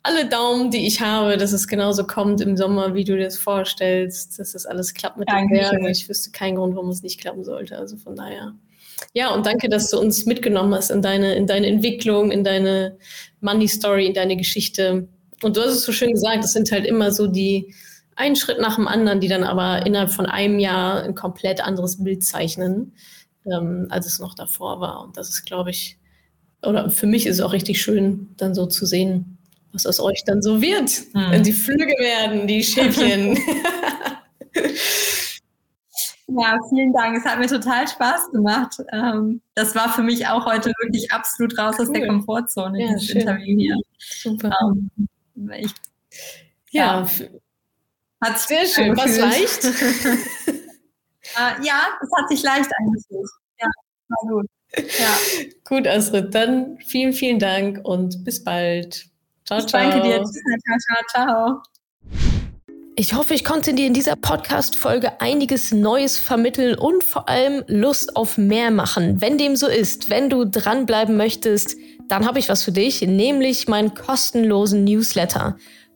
alle Daumen, die ich habe, dass es genauso kommt im Sommer, wie du dir das vorstellst, dass das alles klappt mit den Bergen. Ich wüsste keinen Grund, warum es nicht klappen sollte. Also von daher. Ja, und danke, dass du uns mitgenommen hast in deine, in deine Entwicklung, in deine Money Story, in deine Geschichte. Und du hast es so schön gesagt, es sind halt immer so die einen Schritt nach dem anderen, die dann aber innerhalb von einem Jahr ein komplett anderes Bild zeichnen, ähm, als es noch davor war. Und das ist, glaube ich, oder für mich ist es auch richtig schön, dann so zu sehen, was aus euch dann so wird. Hm. Wenn die Flügge werden, die Schäfchen. Ja, vielen Dank. Es hat mir total Spaß gemacht. Ähm, das war für mich auch heute wirklich absolut raus cool. aus der Komfortzone, ja, dieses schön. Interview hier. Super. Ähm, ich, ja, ja. Hat sehr schön. Was leicht? äh, ja, es hat sich leicht angefühlt. Ja, war gut. Ja. Gut, Astrid, dann vielen, vielen Dank und bis bald. Ciao, ciao. Danke dir. Natascha. Ciao. Ich hoffe, ich konnte dir in dieser Podcast-Folge einiges Neues vermitteln und vor allem Lust auf mehr machen. Wenn dem so ist, wenn du dranbleiben möchtest, dann habe ich was für dich, nämlich meinen kostenlosen Newsletter.